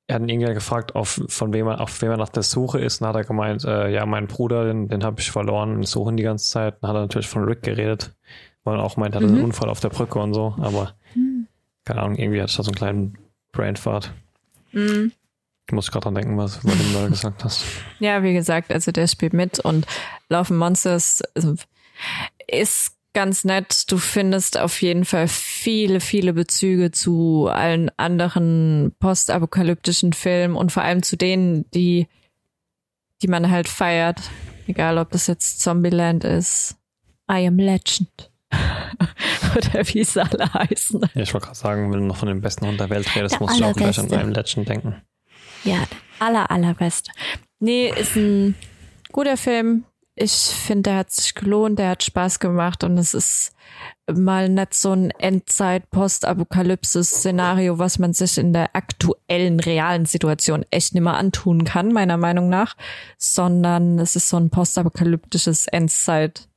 er hat ihn irgendwann gefragt, auf, von wem er, auf wem er nach der Suche ist. Und hat er gemeint, äh, ja, mein Bruder, den, den habe ich verloren und suche ihn die ganze Zeit. Dann hat er natürlich von Rick geredet, weil er auch meint, er hatte Mhm. einen Unfall auf der Brücke und so. Aber keine Ahnung, irgendwie hatte ich da so einen kleinen Brainfart. Mm. Ich muss gerade dran denken, was, du mal gesagt hast. <laughs> Ja, wie gesagt, also der spielt mit und Laufen Monsters also, ist ganz nett. Du findest auf jeden Fall viele, viele Bezüge zu allen anderen postapokalyptischen Filmen und vor allem zu denen, die, die man halt feiert. Egal, ob das jetzt Zombieland ist, I Am Legend. <laughs> Oder wie es alle heißen. Ja, ich wollte gerade sagen, wenn du noch von dem besten Hund der Welt redest, Der muss ich auch gleich an einem Legend denken. Ja, aller, allerbeste. Nee, ist ein guter Film. Ich finde, der hat sich gelohnt, der hat Spaß gemacht und es ist mal nicht so ein Endzeit-Postapokalypsis-Szenario, was man sich in der aktuellen, realen Situation echt nicht mehr antun kann, meiner Meinung nach, sondern es ist so ein postapokalyptisches Endzeit,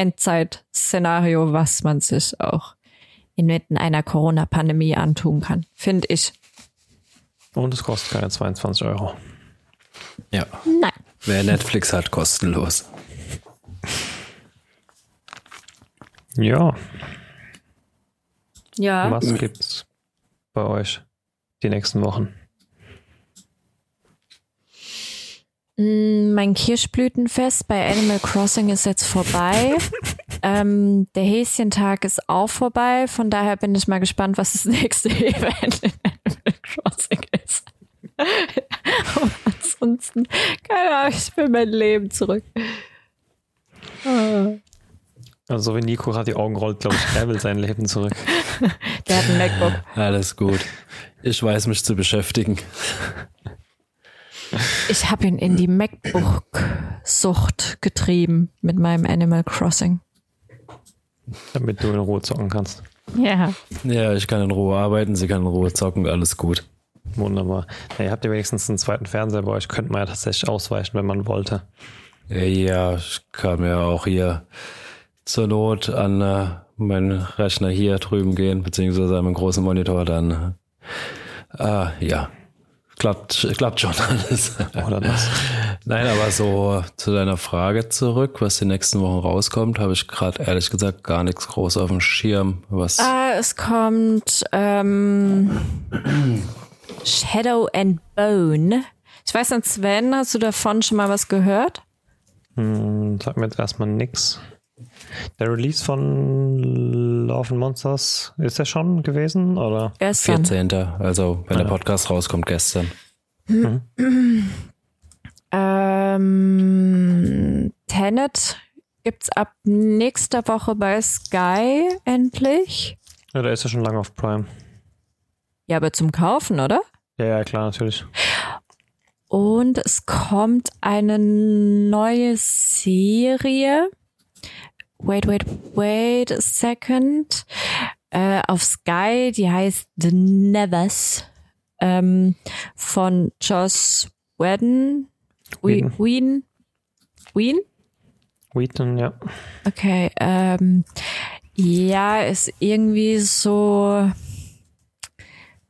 Endzeit-Szenario, was man sich auch inmitten einer Corona-Pandemie antun kann, finde ich. Und es kostet keine 22 Euro. Ja. Nein. Wer Netflix hat, kostenlos. Ja, Ja. was gibt's bei euch die nächsten Wochen? Mm, Mein Kirschblütenfest bei Animal Crossing ist jetzt vorbei. <laughs> ähm, der Häschentag ist auch vorbei. Von daher bin ich mal gespannt, was das <laughs> nächste Event in Animal Crossing ist. <laughs> Aber ansonsten, keine Ahnung, ich will mein Leben zurück. Also so wie Nico gerade die Augen rollt, glaube ich, er will sein Leben zurück. Der hat ein MacBook. Alles gut. Ich weiß mich zu beschäftigen. Ich habe ihn in die MacBook-Sucht getrieben mit meinem Animal Crossing. Damit du in Ruhe zocken kannst. Ja. Ja, ich kann in Ruhe arbeiten, sie kann in Ruhe zocken, alles gut. Wunderbar. Na, ihr habt ja wenigstens einen zweiten Fernseher bei euch, könnte man ja tatsächlich ausweichen, wenn man wollte. Ja, ich kann mir auch hier zur Not an äh, meinen Rechner hier drüben gehen, beziehungsweise an meinen großen Monitor dann. Äh, ja, klappt, klappt schon alles. Oder das? Nein, aber so zu deiner Frage zurück, was die nächsten Wochen rauskommt, habe ich gerade ehrlich gesagt gar nichts groß auf dem Schirm. Was? Ah, es kommt ähm, Shadow and Bone. Ich weiß nicht, Sven, hast du davon schon mal was gehört? Hm, sag mir jetzt erstmal nix. Der Release von Love and Monsters, ist der schon gewesen? Oder? Gestern. 14. Also, wenn der Ja. Podcast rauskommt, gestern. <clears throat> Ähm, Tenet gibt's ab nächster Woche bei Sky endlich. Ja, der ist ja schon lange auf Prime. Ja, aber zum Kaufen, oder? Ja, ja, klar, natürlich. Und es kommt eine neue Serie. Wait, wait, wait a second. äh, auf Sky, die heißt The Nevers ähm, von Joss Whedon. Whedon. Whedon. Whedon? Wheaton, ja. Okay, ähm, ja, ist irgendwie so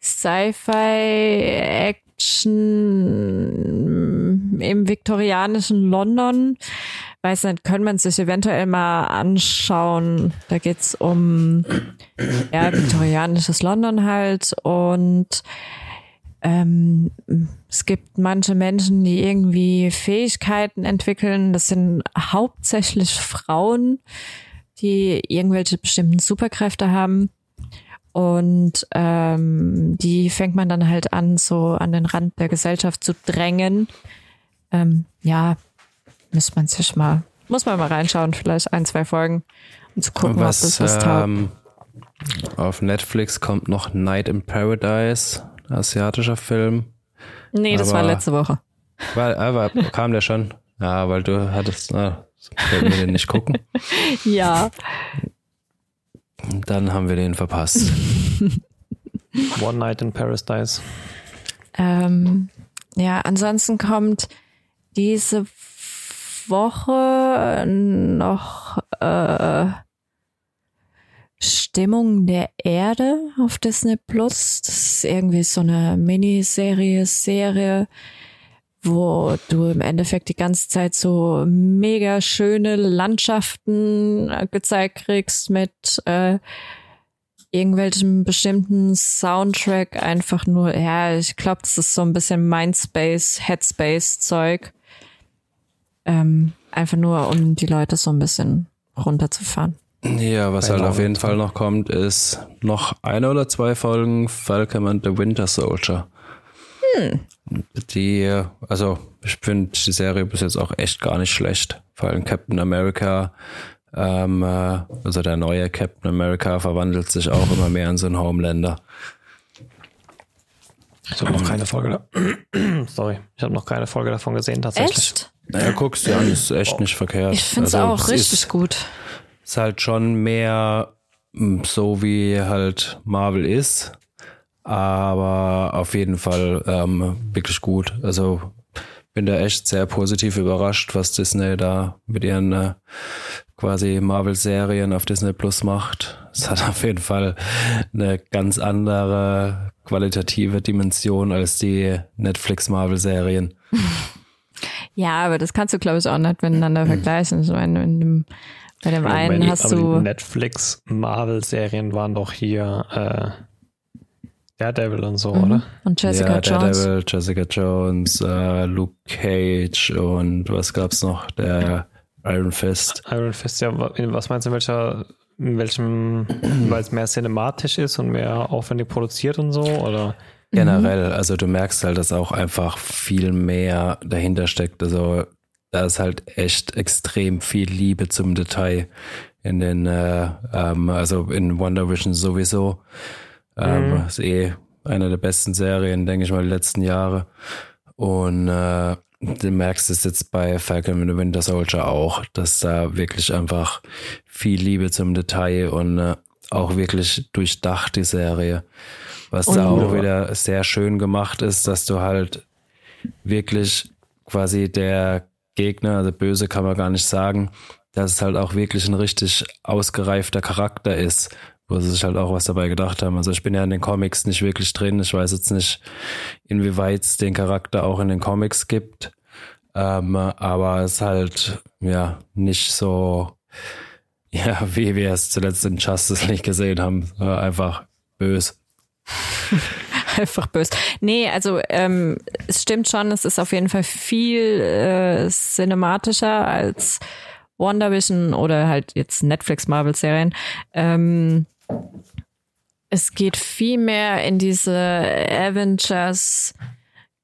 Sci-Fi-Action im viktorianischen London. Weiß nicht, können man sich eventuell mal anschauen. Da geht's um ja, viktorianisches London halt und ähm, es gibt manche Menschen, die irgendwie Fähigkeiten entwickeln. Das sind hauptsächlich Frauen, die irgendwelche bestimmten Superkräfte haben. Und ähm, die fängt man dann halt an, so an den Rand der Gesellschaft zu drängen. Ähm, ja, muss man sich mal, muss man mal reinschauen, vielleicht ein, zwei Folgen, um zu gucken, Was, das was taugt. ähm, auf Netflix kommt noch Night in Paradise, asiatischer Film. Nee, das war aber- letzte Woche. Weil, aber kam der schon? Ja, weil du hattest, na, wollten wir den nicht gucken. <laughs> Ja. Dann haben wir den verpasst. <laughs> One Night in Paradise. Ähm, ja, ansonsten kommt diese Woche noch äh, Stimmung der Erde auf Disney Plus. Das ist irgendwie so eine Miniserie, Serie, wo du im Endeffekt die ganze Zeit so mega schöne Landschaften äh, gezeigt kriegst mit äh, irgendwelchen bestimmten Soundtrack einfach nur, ja, ich glaube, das ist so ein bisschen Mindspace, Headspace-Zeug. Ähm, einfach nur, um die Leute so ein bisschen runterzufahren. Ja, was Bei halt auf jeden. Fall noch kommt, ist noch eine oder zwei Folgen Falcon and the Winter Soldier. Die, also ich finde die Serie bis jetzt auch echt gar nicht schlecht. Vor allem Captain America, ähm, äh, also der neue Captain America verwandelt sich auch immer mehr in so einen Homelander. Ich habe noch keine Folge. <clears throat> Sorry, ich habe noch keine Folge davon gesehen tatsächlich. Echt? Naja, guckst du an, ist echt nicht verkehrt. Ich finde es Also, auch richtig ist, gut. Ist halt schon mehr mm, so wie halt Marvel ist, aber auf jeden Fall ähm, wirklich gut. Also bin da echt sehr positiv überrascht, was Disney da mit ihren äh, quasi Marvel-Serien auf Disney Plus macht. Es hat auf jeden Fall eine ganz andere qualitative Dimension als die Netflix-Marvel-Serien. <laughs> Ja, aber das kannst du, glaube ich, auch nicht miteinander vergleichen. Ich meine, in dem, bei dem einen die- hast aber du. die Netflix Marvel-Serien waren doch hier äh, Daredevil und so, Mhm. oder? Und Jessica ja, Jones. Daredevil, Jessica Jones, äh, Luke Cage und was gab's noch? Der Iron Fist. Iron Fist, ja, wa- was meinst du, in welcher, in welchem, weil es mehr cinematisch ist und mehr aufwendig produziert und so, oder? Generell, also du merkst halt, dass auch einfach viel mehr dahinter steckt. Also da ist halt echt extrem viel Liebe zum Detail in den, äh, ähm, also in Wonder Vision sowieso. Ähm, Mhm. Ist eh eine der besten Serien, denke ich mal, die letzten Jahre. Und äh, du merkst es jetzt bei Falcon and the Winter Soldier auch, dass da wirklich einfach viel Liebe zum Detail und äh, auch wirklich durchdacht die Serie. Was da Und- auch wieder sehr schön gemacht ist, dass du halt wirklich quasi der Gegner, also böse kann man gar nicht sagen, dass es halt auch wirklich ein richtig ausgereifter Charakter ist, wo sie sich halt auch was dabei gedacht haben. Also ich bin ja in den Comics nicht wirklich drin. Ich weiß jetzt nicht, inwieweit es den Charakter auch in den Comics gibt. Ähm, aber es ist halt, ja, nicht so, <laughs> ja, wie wir es zuletzt in Justice League gesehen haben. Einfach böse. <laughs> Einfach böse. Nee, also ähm, es stimmt schon, es ist auf jeden Fall viel äh, cinematischer als WandaVision oder halt jetzt Netflix-Marvel-Serien. Ähm, es geht viel mehr in diese Avengers,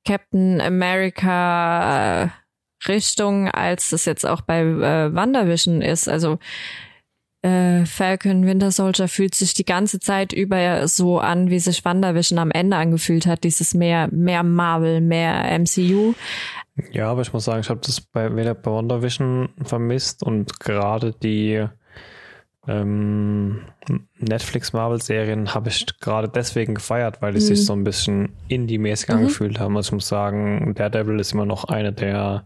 Captain America äh, Richtung, als es jetzt auch bei äh, WandaVision ist. Also äh, Falcon Winter Soldier fühlt sich die ganze Zeit über so an, wie sich WandaVision am Ende angefühlt hat. Dieses mehr, mehr Marvel, mehr MCU. Ja, aber ich muss sagen, ich habe das bei weder bei WandaVision vermisst und gerade die Ähm, Netflix-Marvel-Serien habe ich gerade deswegen gefeiert, weil die Mhm. sich so ein bisschen Indie-mäßig angefühlt haben. Also ich muss sagen, Daredevil ist immer noch eine der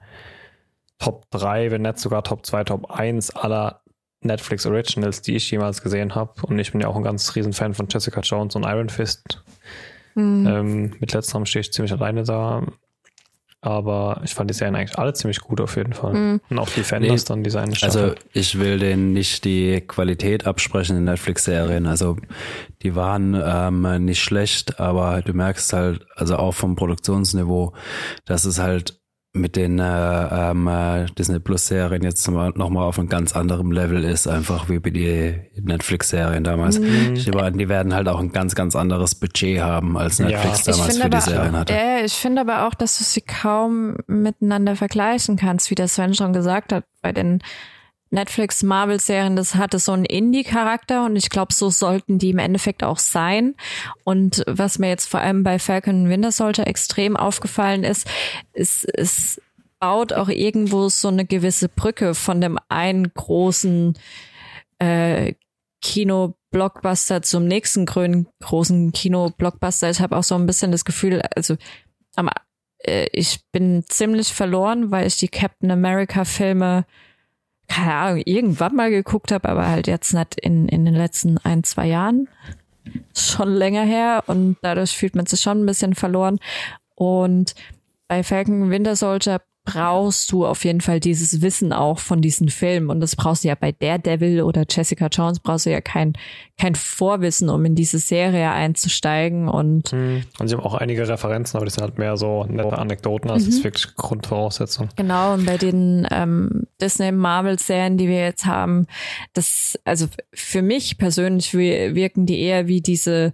Top 3, wenn nicht sogar Top 2, Top 1 aller Netflix Originals, die ich jemals gesehen habe. Und ich bin ja auch ein ganz riesen Fan von Jessica Jones und Iron Fist. Mhm. Ähm, mit letzterem stehe ich ziemlich alleine da. Aber ich fand die Serien eigentlich alle ziemlich gut auf jeden Fall. Mhm. Und auch die Fenders Nee, dann, eine Also ich will denen nicht die Qualität absprechen in Netflix-Serien. Also die waren ähm, nicht schlecht, aber du merkst halt, also auch vom Produktionsniveau, dass es halt mit den äh, ähm, äh, Disney Plus Serien jetzt nochmal auf einem ganz anderem Level ist, einfach wie bei die Netflix-Serien damals. Mhm. Die, waren- die werden halt auch ein ganz, ganz anderes Budget haben, als Ja. Netflix Ich Ich damals finde für die aber, Serien hatte. äh, ich finde aber auch, dass du sie kaum miteinander vergleichen kannst, wie der Sven schon gesagt hat. Bei den Netflix Marvel-Serien, das hatte so einen Indie-Charakter und ich glaube, so sollten die im Endeffekt auch sein. Und was mir jetzt vor allem bei Falcon Winter Soldier extrem aufgefallen ist, ist, es baut auch irgendwo so eine gewisse Brücke von dem einen großen äh, Kino-Blockbuster zum nächsten grünen, großen Kino-Blockbuster. Ich habe auch so ein bisschen das Gefühl, also am, äh, ich bin ziemlich verloren, weil ich die Captain America-Filme, keine Ahnung, irgendwann mal geguckt habe, aber halt jetzt nicht in, in den letzten ein, zwei Jahren. Schon länger her und dadurch fühlt man sich schon ein bisschen verloren. Und bei Falcon Winter Soldier brauchst du auf jeden Fall dieses Wissen auch von diesen Filmen. Und das brauchst du ja bei Daredevil oder Jessica Jones, brauchst du ja kein, kein Vorwissen, um in diese Serie einzusteigen. Und Mhm. Und sie haben auch einige Referenzen, aber die sind halt mehr so nette Anekdoten, als Mhm. das ist wirklich Grundvoraussetzung. genau, und bei den ähm, Disney Marvel-Serien, die wir jetzt haben, das, also für mich persönlich wir- wirken die eher wie diese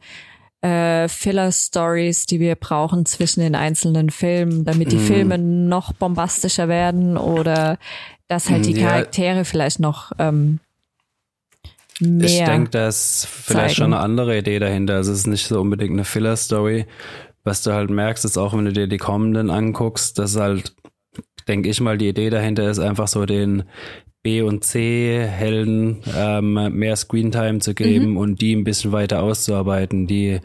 äh, Filler-Stories, die wir brauchen zwischen den einzelnen Filmen, damit die Mhm. Filme noch bombastischer werden oder dass halt die Ja. Charaktere vielleicht noch ähm, mehr. Ich denke, da ist vielleicht zeigen. schon eine andere Idee dahinter. Also es ist nicht so unbedingt eine Filler-Story. Was du halt merkst, ist auch, wenn du dir die kommenden anguckst, dass halt, denke ich mal, die Idee dahinter ist, einfach so den B- und C-Helden ähm, mehr Screentime zu geben Mhm. und die ein bisschen weiter auszuarbeiten. Die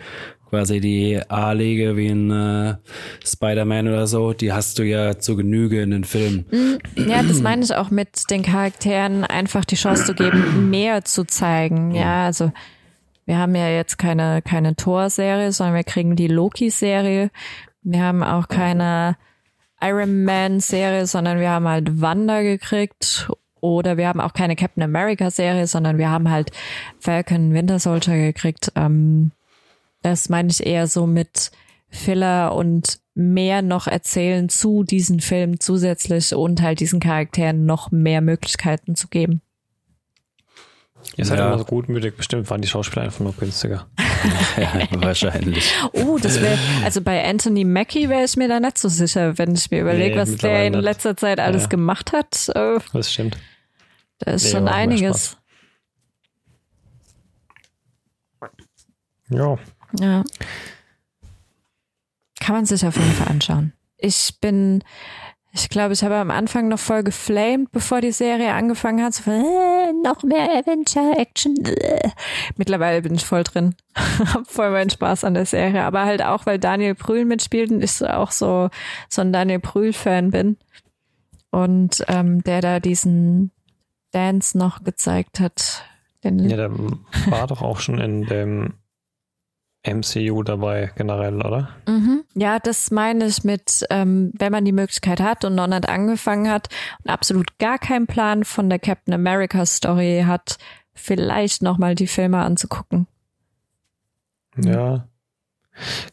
quasi die A-Lege wie ein äh, Spider-Man oder so, die hast du ja zu Genüge in den Filmen. Ja, das meine ich auch mit den Charakteren einfach die Chance zu geben, mehr zu zeigen. Ja, also wir haben ja jetzt keine, keine Thor-Serie, sondern wir kriegen die Loki-Serie. Wir haben auch keine Iron Man-Serie, sondern wir haben halt Wanda gekriegt. Oder wir haben auch keine Captain America-Serie, sondern wir haben halt Falcon Winter Soldier gekriegt. Ähm, das meine ich eher so mit Filler und mehr noch erzählen zu diesen Filmen zusätzlich und halt diesen Charakteren noch mehr Möglichkeiten zu geben. Ihr seid Ja. immer so gutmütig, bestimmt waren die Schauspieler einfach nur günstiger. ja, <laughs> wahrscheinlich. Oh, das wäre, also bei Anthony Mackie wäre ich mir da nicht so sicher, wenn ich mir überlege, Nee, was der in letzter Zeit alles Ja. gemacht hat. Äh, Das stimmt. Da ist Nee, schon einiges. Ja. Ja. Kann man sich auf jeden Fall anschauen. Ich bin, ich glaube, ich habe am Anfang noch voll geflamed, bevor die Serie angefangen hat. So, von, äh, noch mehr Adventure-Action. Äh. Mittlerweile bin ich voll drin. <laughs> hab voll meinen Spaß an der Serie. Aber halt auch, weil Daniel Brühl mitspielt und ich so auch so, so ein Daniel Brühl-Fan bin. Und ähm, der da diesen Dance noch gezeigt hat. Den, Ja, der war doch auch schon in dem MCU dabei, generell, oder? Mhm. Ja, das meine ich mit, ähm, wenn man die Möglichkeit hat und noch nicht angefangen hat und absolut gar keinen Plan von der Captain America Story hat, vielleicht nochmal die Filme anzugucken. Ja.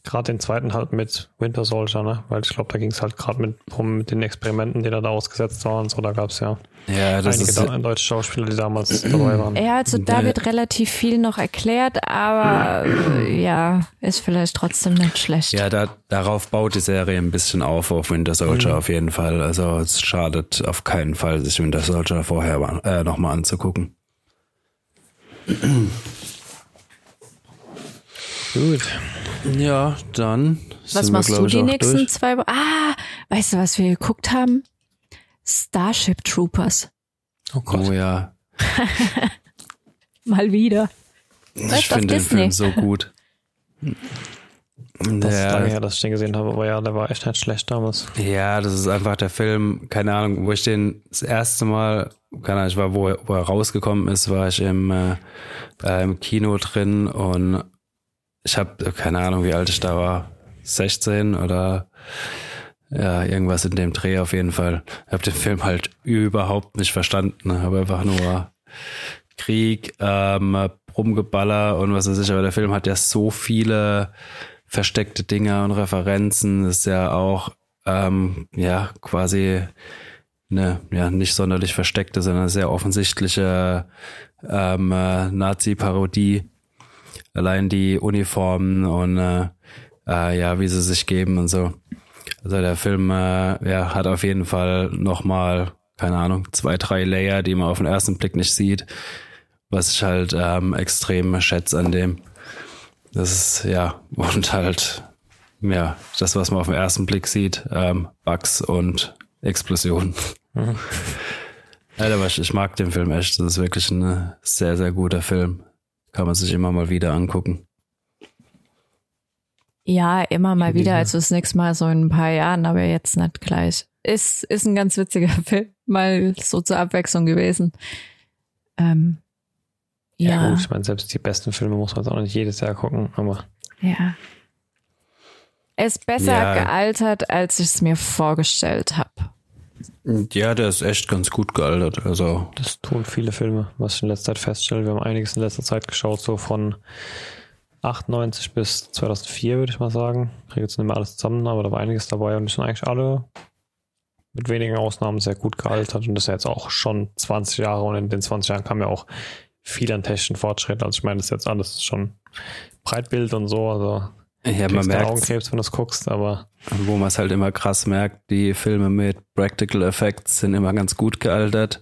Gerade den zweiten halt mit Winter Soldier, ne? Weil ich glaube, da ging es halt gerade mit drum mit den Experimenten, die da, da ausgesetzt waren und so. Da gab es ja Ja, das einige ist da, deutsche Schauspieler, die damals dabei waren. Ja, also da wird relativ viel noch erklärt, aber äh, ja, ist vielleicht trotzdem nicht schlecht. Ja, da, darauf baut die Serie ein bisschen auf, auf Winter Soldier auf jeden Fall. Also es schadet auf keinen Fall, sich Winter Soldier vorher äh, nochmal anzugucken. Gut. Ja, dann. Was sind wir, machst glaub du ich, die nächsten durch. zwei Wochen? Ah, weißt du, was wir geguckt haben? Starship Troopers. Oh Gott. Oh ja. <laughs> Mal wieder. Ich Läuft auf finde den Disney. Film so gut. Das ist lange her, dass ich den gesehen habe, aber ja, der war echt nicht schlecht damals. ja, das ist einfach der Film, keine Ahnung, wo ich den das erste Mal, keine Ahnung, ich war, wo, er- wo er rausgekommen ist, war ich im, äh, äh, im Kino drin und ich habe keine Ahnung, wie alt ich da war, 16 oder ja, irgendwas in dem Dreh auf jeden Fall. Ich habe den Film halt überhaupt nicht verstanden, habe einfach nur Krieg, ähm, Rumgeballer und was weiß ich, aber der Film hat ja so viele versteckte Dinge und Referenzen, ist ja auch ähm, ja quasi eine ja nicht sonderlich versteckte, sondern sehr offensichtliche ähm, äh, Nazi-Parodie. Allein die Uniformen und äh, äh, ja, wie sie sich geben und so. Also der Film äh, ja, hat auf jeden Fall nochmal, keine Ahnung, zwei, drei Layer, die man auf den ersten Blick nicht sieht, was ich halt ähm, extrem schätze an dem. Das ist, ja, <laughs> und halt, ja, das, was man auf den ersten Blick sieht, ähm, Bugs und Explosionen. Ja, aber ich, ich mag den Film echt. Das ist wirklich ein sehr, sehr guter Film. Kann man sich immer mal wieder angucken. Ja, immer mal Wie wieder. Also das nächste Mal so in ein paar Jahren, aber jetzt nicht gleich. Ist, ist ein ganz witziger <laughs> Film, mal so zur Abwechslung gewesen. Ähm, Ja, ja, gut, ich meine, selbst die besten Filme muss man jetzt auch nicht jedes Jahr gucken, aber ja. Er ist besser Ja. gealtert, als ich es mir vorgestellt habe. Ja, der ist echt ganz gut gealtert. Also, das tun viele Filme, was ich in letzter Zeit feststelle. Wir haben einiges in letzter Zeit geschaut, so von 98 bis 2004, würde ich mal sagen. Ich kriege jetzt nicht mehr alles zusammen, aber da war einiges dabei und die sind eigentlich alle mit wenigen Ausnahmen sehr gut gealtert und das ist ja jetzt auch schon 20 Jahre und in den 20 Jahren kam ja auch viel an technischen Fortschritt. Also ich meine, das ist jetzt alles schon Breitbild und so, also ja, man merkt, Augenkrebs, wenn du es guckst, aber wo man es halt immer krass merkt, die Filme mit Practical Effects sind immer ganz gut gealtert.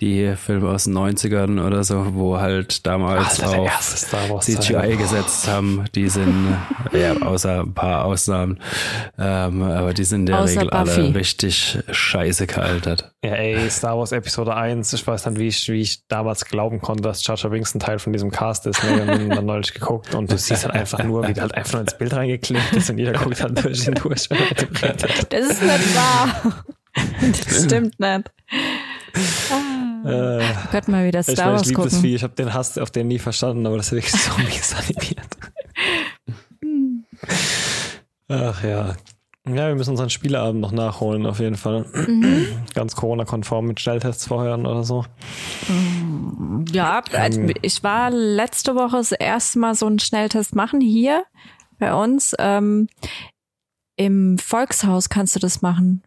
Die Filme aus den 90ern oder so, wo halt damals Alter, Star Wars CGI Teil. gesetzt haben, die sind, äh, ja, außer ein paar Ausnahmen, ähm, aber die sind in der Außer Regel Buffy. alle richtig scheiße gealtert. Ja, ey, Star Wars Episode 1, ich weiß nicht, wie ich, wie ich damals glauben konnte, dass Jar Jar Binks ein Teil von diesem Cast ist. Ne? Wir haben ihn dann neulich geguckt und du siehst halt einfach nur, wie der halt einfach nur ins Bild reingeklebt ist und jeder guckt halt durch ihn durch. Er redet. <laughs> Das ist nicht wahr. Das stimmt nicht. Äh, Wir könnten mal wieder ich Star ich Wars liebe das gucken. Vieh, ich habe den Hass auf den nie verstanden, aber das ist wirklich so <laughs> mies animiert. Ach ja. Ja, wir müssen unseren Spieleabend noch nachholen, auf jeden Fall. Ganz Corona-konform mit Schnelltests vorher oder so. Ja, also ich war letzte Woche das erste Mal so einen Schnelltest machen hier bei uns. Ähm, Im Volkshaus kannst du das machen.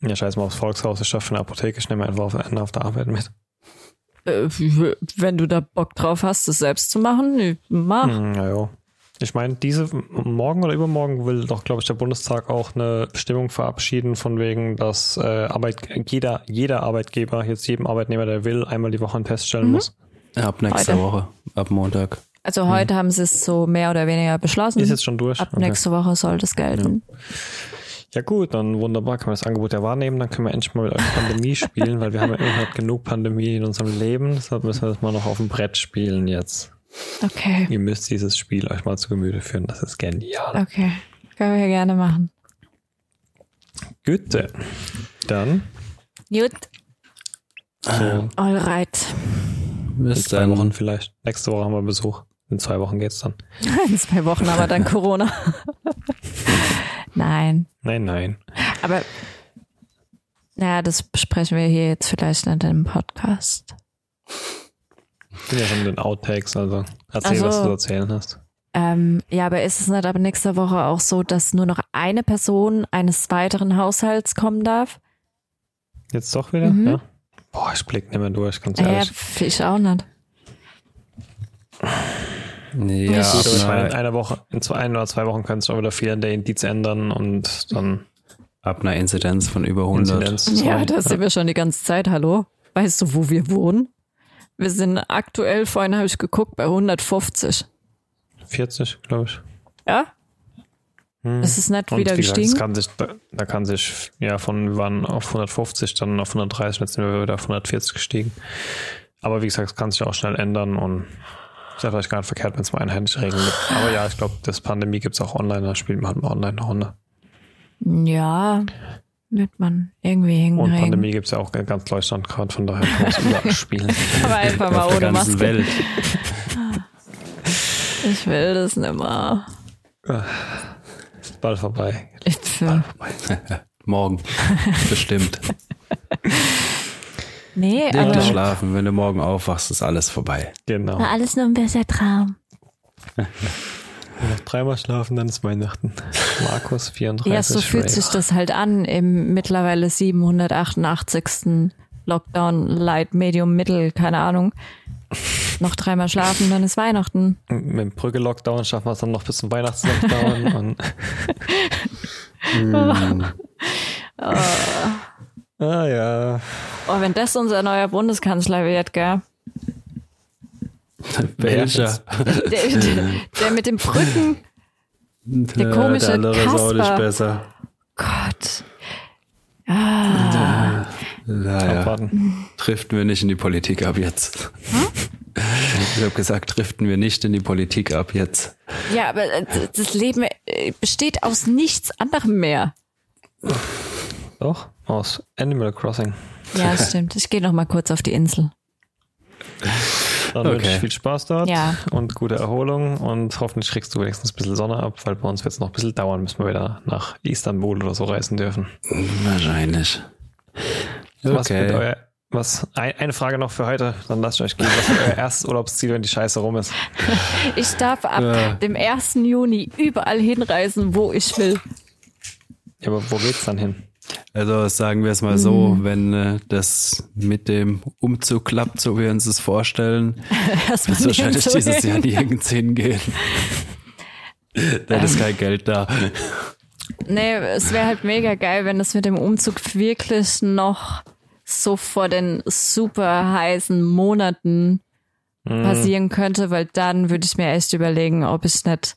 Ja, scheiß mal aufs Volkshaus, ich schaffe eine Apotheke, ich nehme einfach auf, auf der Arbeit mit. Äh, wenn du da Bock drauf hast, das selbst zu machen, mach. Hm, ja, ja. Ich meine, diese morgen oder übermorgen will doch, glaube ich, der Bundestag auch eine Bestimmung verabschieden, von wegen, dass äh, Arbeit, jeder, jeder Arbeitgeber, jetzt jedem Arbeitnehmer, der will, einmal die Woche einen Test stellen Mhm. muss. Ab nächster Heute. Woche, ab Montag. Also heute haben sie es so mehr oder weniger beschlossen. Ist jetzt schon durch. Ab Okay. nächste Woche soll das gelten. Ja gut, dann wunderbar, können wir das Angebot ja wahrnehmen, dann können wir endlich mal mit euch Pandemie <laughs> spielen, weil wir haben ja immer genug Pandemie in unserem Leben, deshalb müssen wir das mal noch auf dem Brett spielen jetzt. Okay, Ihr müsst dieses Spiel euch mal zu Gemüte führen, das ist genial. okay. Können wir gerne machen. Güte. Dann Gut, so alright. in Bis zwei dann. Wochen vielleicht. Nächste Woche haben wir Besuch. In zwei Wochen geht's dann. <laughs> In zwei Wochen aber dann Corona. <laughs> Nein. Nein, nein. Aber naja, das besprechen wir hier jetzt vielleicht nicht im Podcast. Ich bin ja schon in den Outtakes, also erzähl, Ach so. was du zu erzählen hast. Ähm, ja, aber ist es nicht ab nächster Woche auch so, dass nur noch eine Person eines weiteren Haushalts kommen darf? Jetzt doch wieder? Mhm. Ja. Boah, ich blick nicht mehr durch, ganz Ja, ehrlich. ich auch nicht. Ja, ja, Gut, aber ich meine, in einer, Woche, in zwei, ein oder zwei Wochen können es schon wieder viel an der Indiz ändern und dann ab einer Inzidenz von über 100. Inzidenz. Ja, das sind wir schon die ganze Zeit. Hallo? Weißt du, wo wir wohnen? Wir sind aktuell, vorhin habe ich geguckt, bei 150. 40, glaube ich. Ja? Hm. Es ist nicht Und wieder wie gesagt, gestiegen. es kann sich, da, da kann sich, ja, von, wir waren auf 150, dann auf 130, jetzt sind wir wieder auf 140 gestiegen. Aber wie gesagt, es kann sich auch schnell ändern und ist ja vielleicht gar nicht verkehrt, wenn es mal einheitliche Regeln gibt. Aber ja, ich glaube, das Pandemie gibt es auch online, da spielt man halt mal online eine Runde. Ja, wird man irgendwie Und hinkriegen. Pandemie gibt es ja auch in ganz Deutschland gerade, von daher kann man es überall <laughs> spielen. Aber einfach mal der ohne ganzen Maske. Welt. <laughs> Ich will das nimmer. Ist bald vorbei. Ich, <laughs> Morgen. Bestimmt. Nee, Nicht aber schlafen. Wenn du morgen aufwachst, ist alles vorbei. Genau. war alles nur ein böser Traum. <laughs> Noch dreimal schlafen, dann ist Weihnachten. Markus 34. Ja, so fühlt Ray. sich das halt an im mittlerweile 788. Lockdown, Light, Medium, Mittel, keine Ahnung. Noch dreimal schlafen, dann ist Weihnachten. Mit dem Brücke-Lockdown schaffen wir es dann noch bis zum Weihnachtslockdown. <laughs> und <laughs> ah ja. Oh, wenn das unser neuer Bundeskanzler wird, gell? Welcher? Der, der, der mit den Brücken. Der komische der andere ist auch nicht Kasper. besser. Gott. Naja, Abwarten. driften wir nicht in die Politik ab jetzt. Ich habe gesagt, driften wir nicht in die Politik ab jetzt. Ja, aber äh, das Leben äh, besteht aus nichts anderem mehr. Doch, aus Animal Crossing. Ja, <laughs> stimmt. Ich gehe noch mal kurz auf die Insel. Dann wünsche Okay. ich viel Spaß dort Ja. und gute Erholung und hoffentlich kriegst du wenigstens ein bisschen Sonne ab, weil bei uns wird es noch ein bisschen dauern, bis wir wieder nach Istanbul oder so reisen dürfen. Wahrscheinlich. Was wird Okay. euer, was, ein, eine Frage noch für heute, dann lasst euch gehen. Was wird euer <laughs> erstes Urlaubsziel, wenn die Scheiße rum ist? Ich darf ab Ja. dem 1. Juni überall hinreisen, wo ich will. Ja, aber wo geht's dann hin? Also sagen wir es mal so, wenn äh, das mit dem Umzug klappt, so wie wir uns das vorstellen, <laughs> wird wahrscheinlich nirgendwo dieses hin. Jahr nirgends hingehen. <laughs> Da ist kein Geld da. Nee, es wäre halt mega geil, wenn das mit dem Umzug wirklich noch so vor den super heißen Monaten passieren könnte, weil dann würde ich mir echt überlegen, ob ich nicht,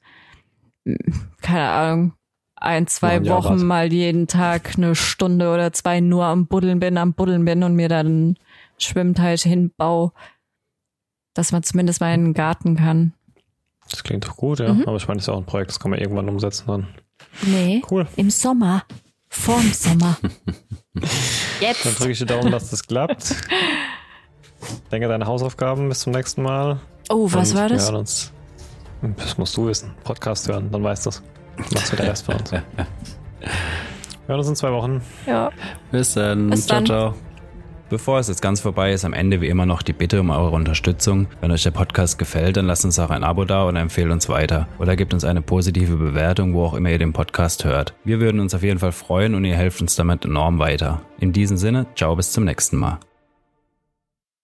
mm, keine Ahnung, ein, zwei Jahr Wochen warte. mal jeden Tag eine Stunde oder zwei nur am Buddeln bin, am Buddeln bin und mir dann Schwimmteich hinbau, dass man zumindest mal in den Garten kann. Das klingt doch gut, ja. Mhm. Aber ich meine, das ist ja auch ein Projekt, das kann man irgendwann umsetzen dann. Nee, Cool. im Sommer. Vorm Sommer. <laughs> Dann Jetzt. drücke ich die Daumen, dass das klappt. Denke deine Hausaufgaben bis zum nächsten Mal. Oh, was Und war Wir das? hören uns. Das musst du wissen. Podcast hören, dann weißt du es. Machst du der Rest von uns. Wir hören uns in zwei Wochen. Ja. Bis dann. Bis ciao, dann. ciao. Bevor es jetzt ganz vorbei ist, am Ende wie immer noch die Bitte um eure Unterstützung. Wenn euch der Podcast gefällt, dann lasst uns auch ein Abo da und empfehlt uns weiter. Oder gebt uns eine positive Bewertung, wo auch immer ihr den Podcast hört. Wir würden uns auf jeden Fall freuen und ihr helft uns damit enorm weiter. In diesem Sinne, ciao bis zum nächsten Mal.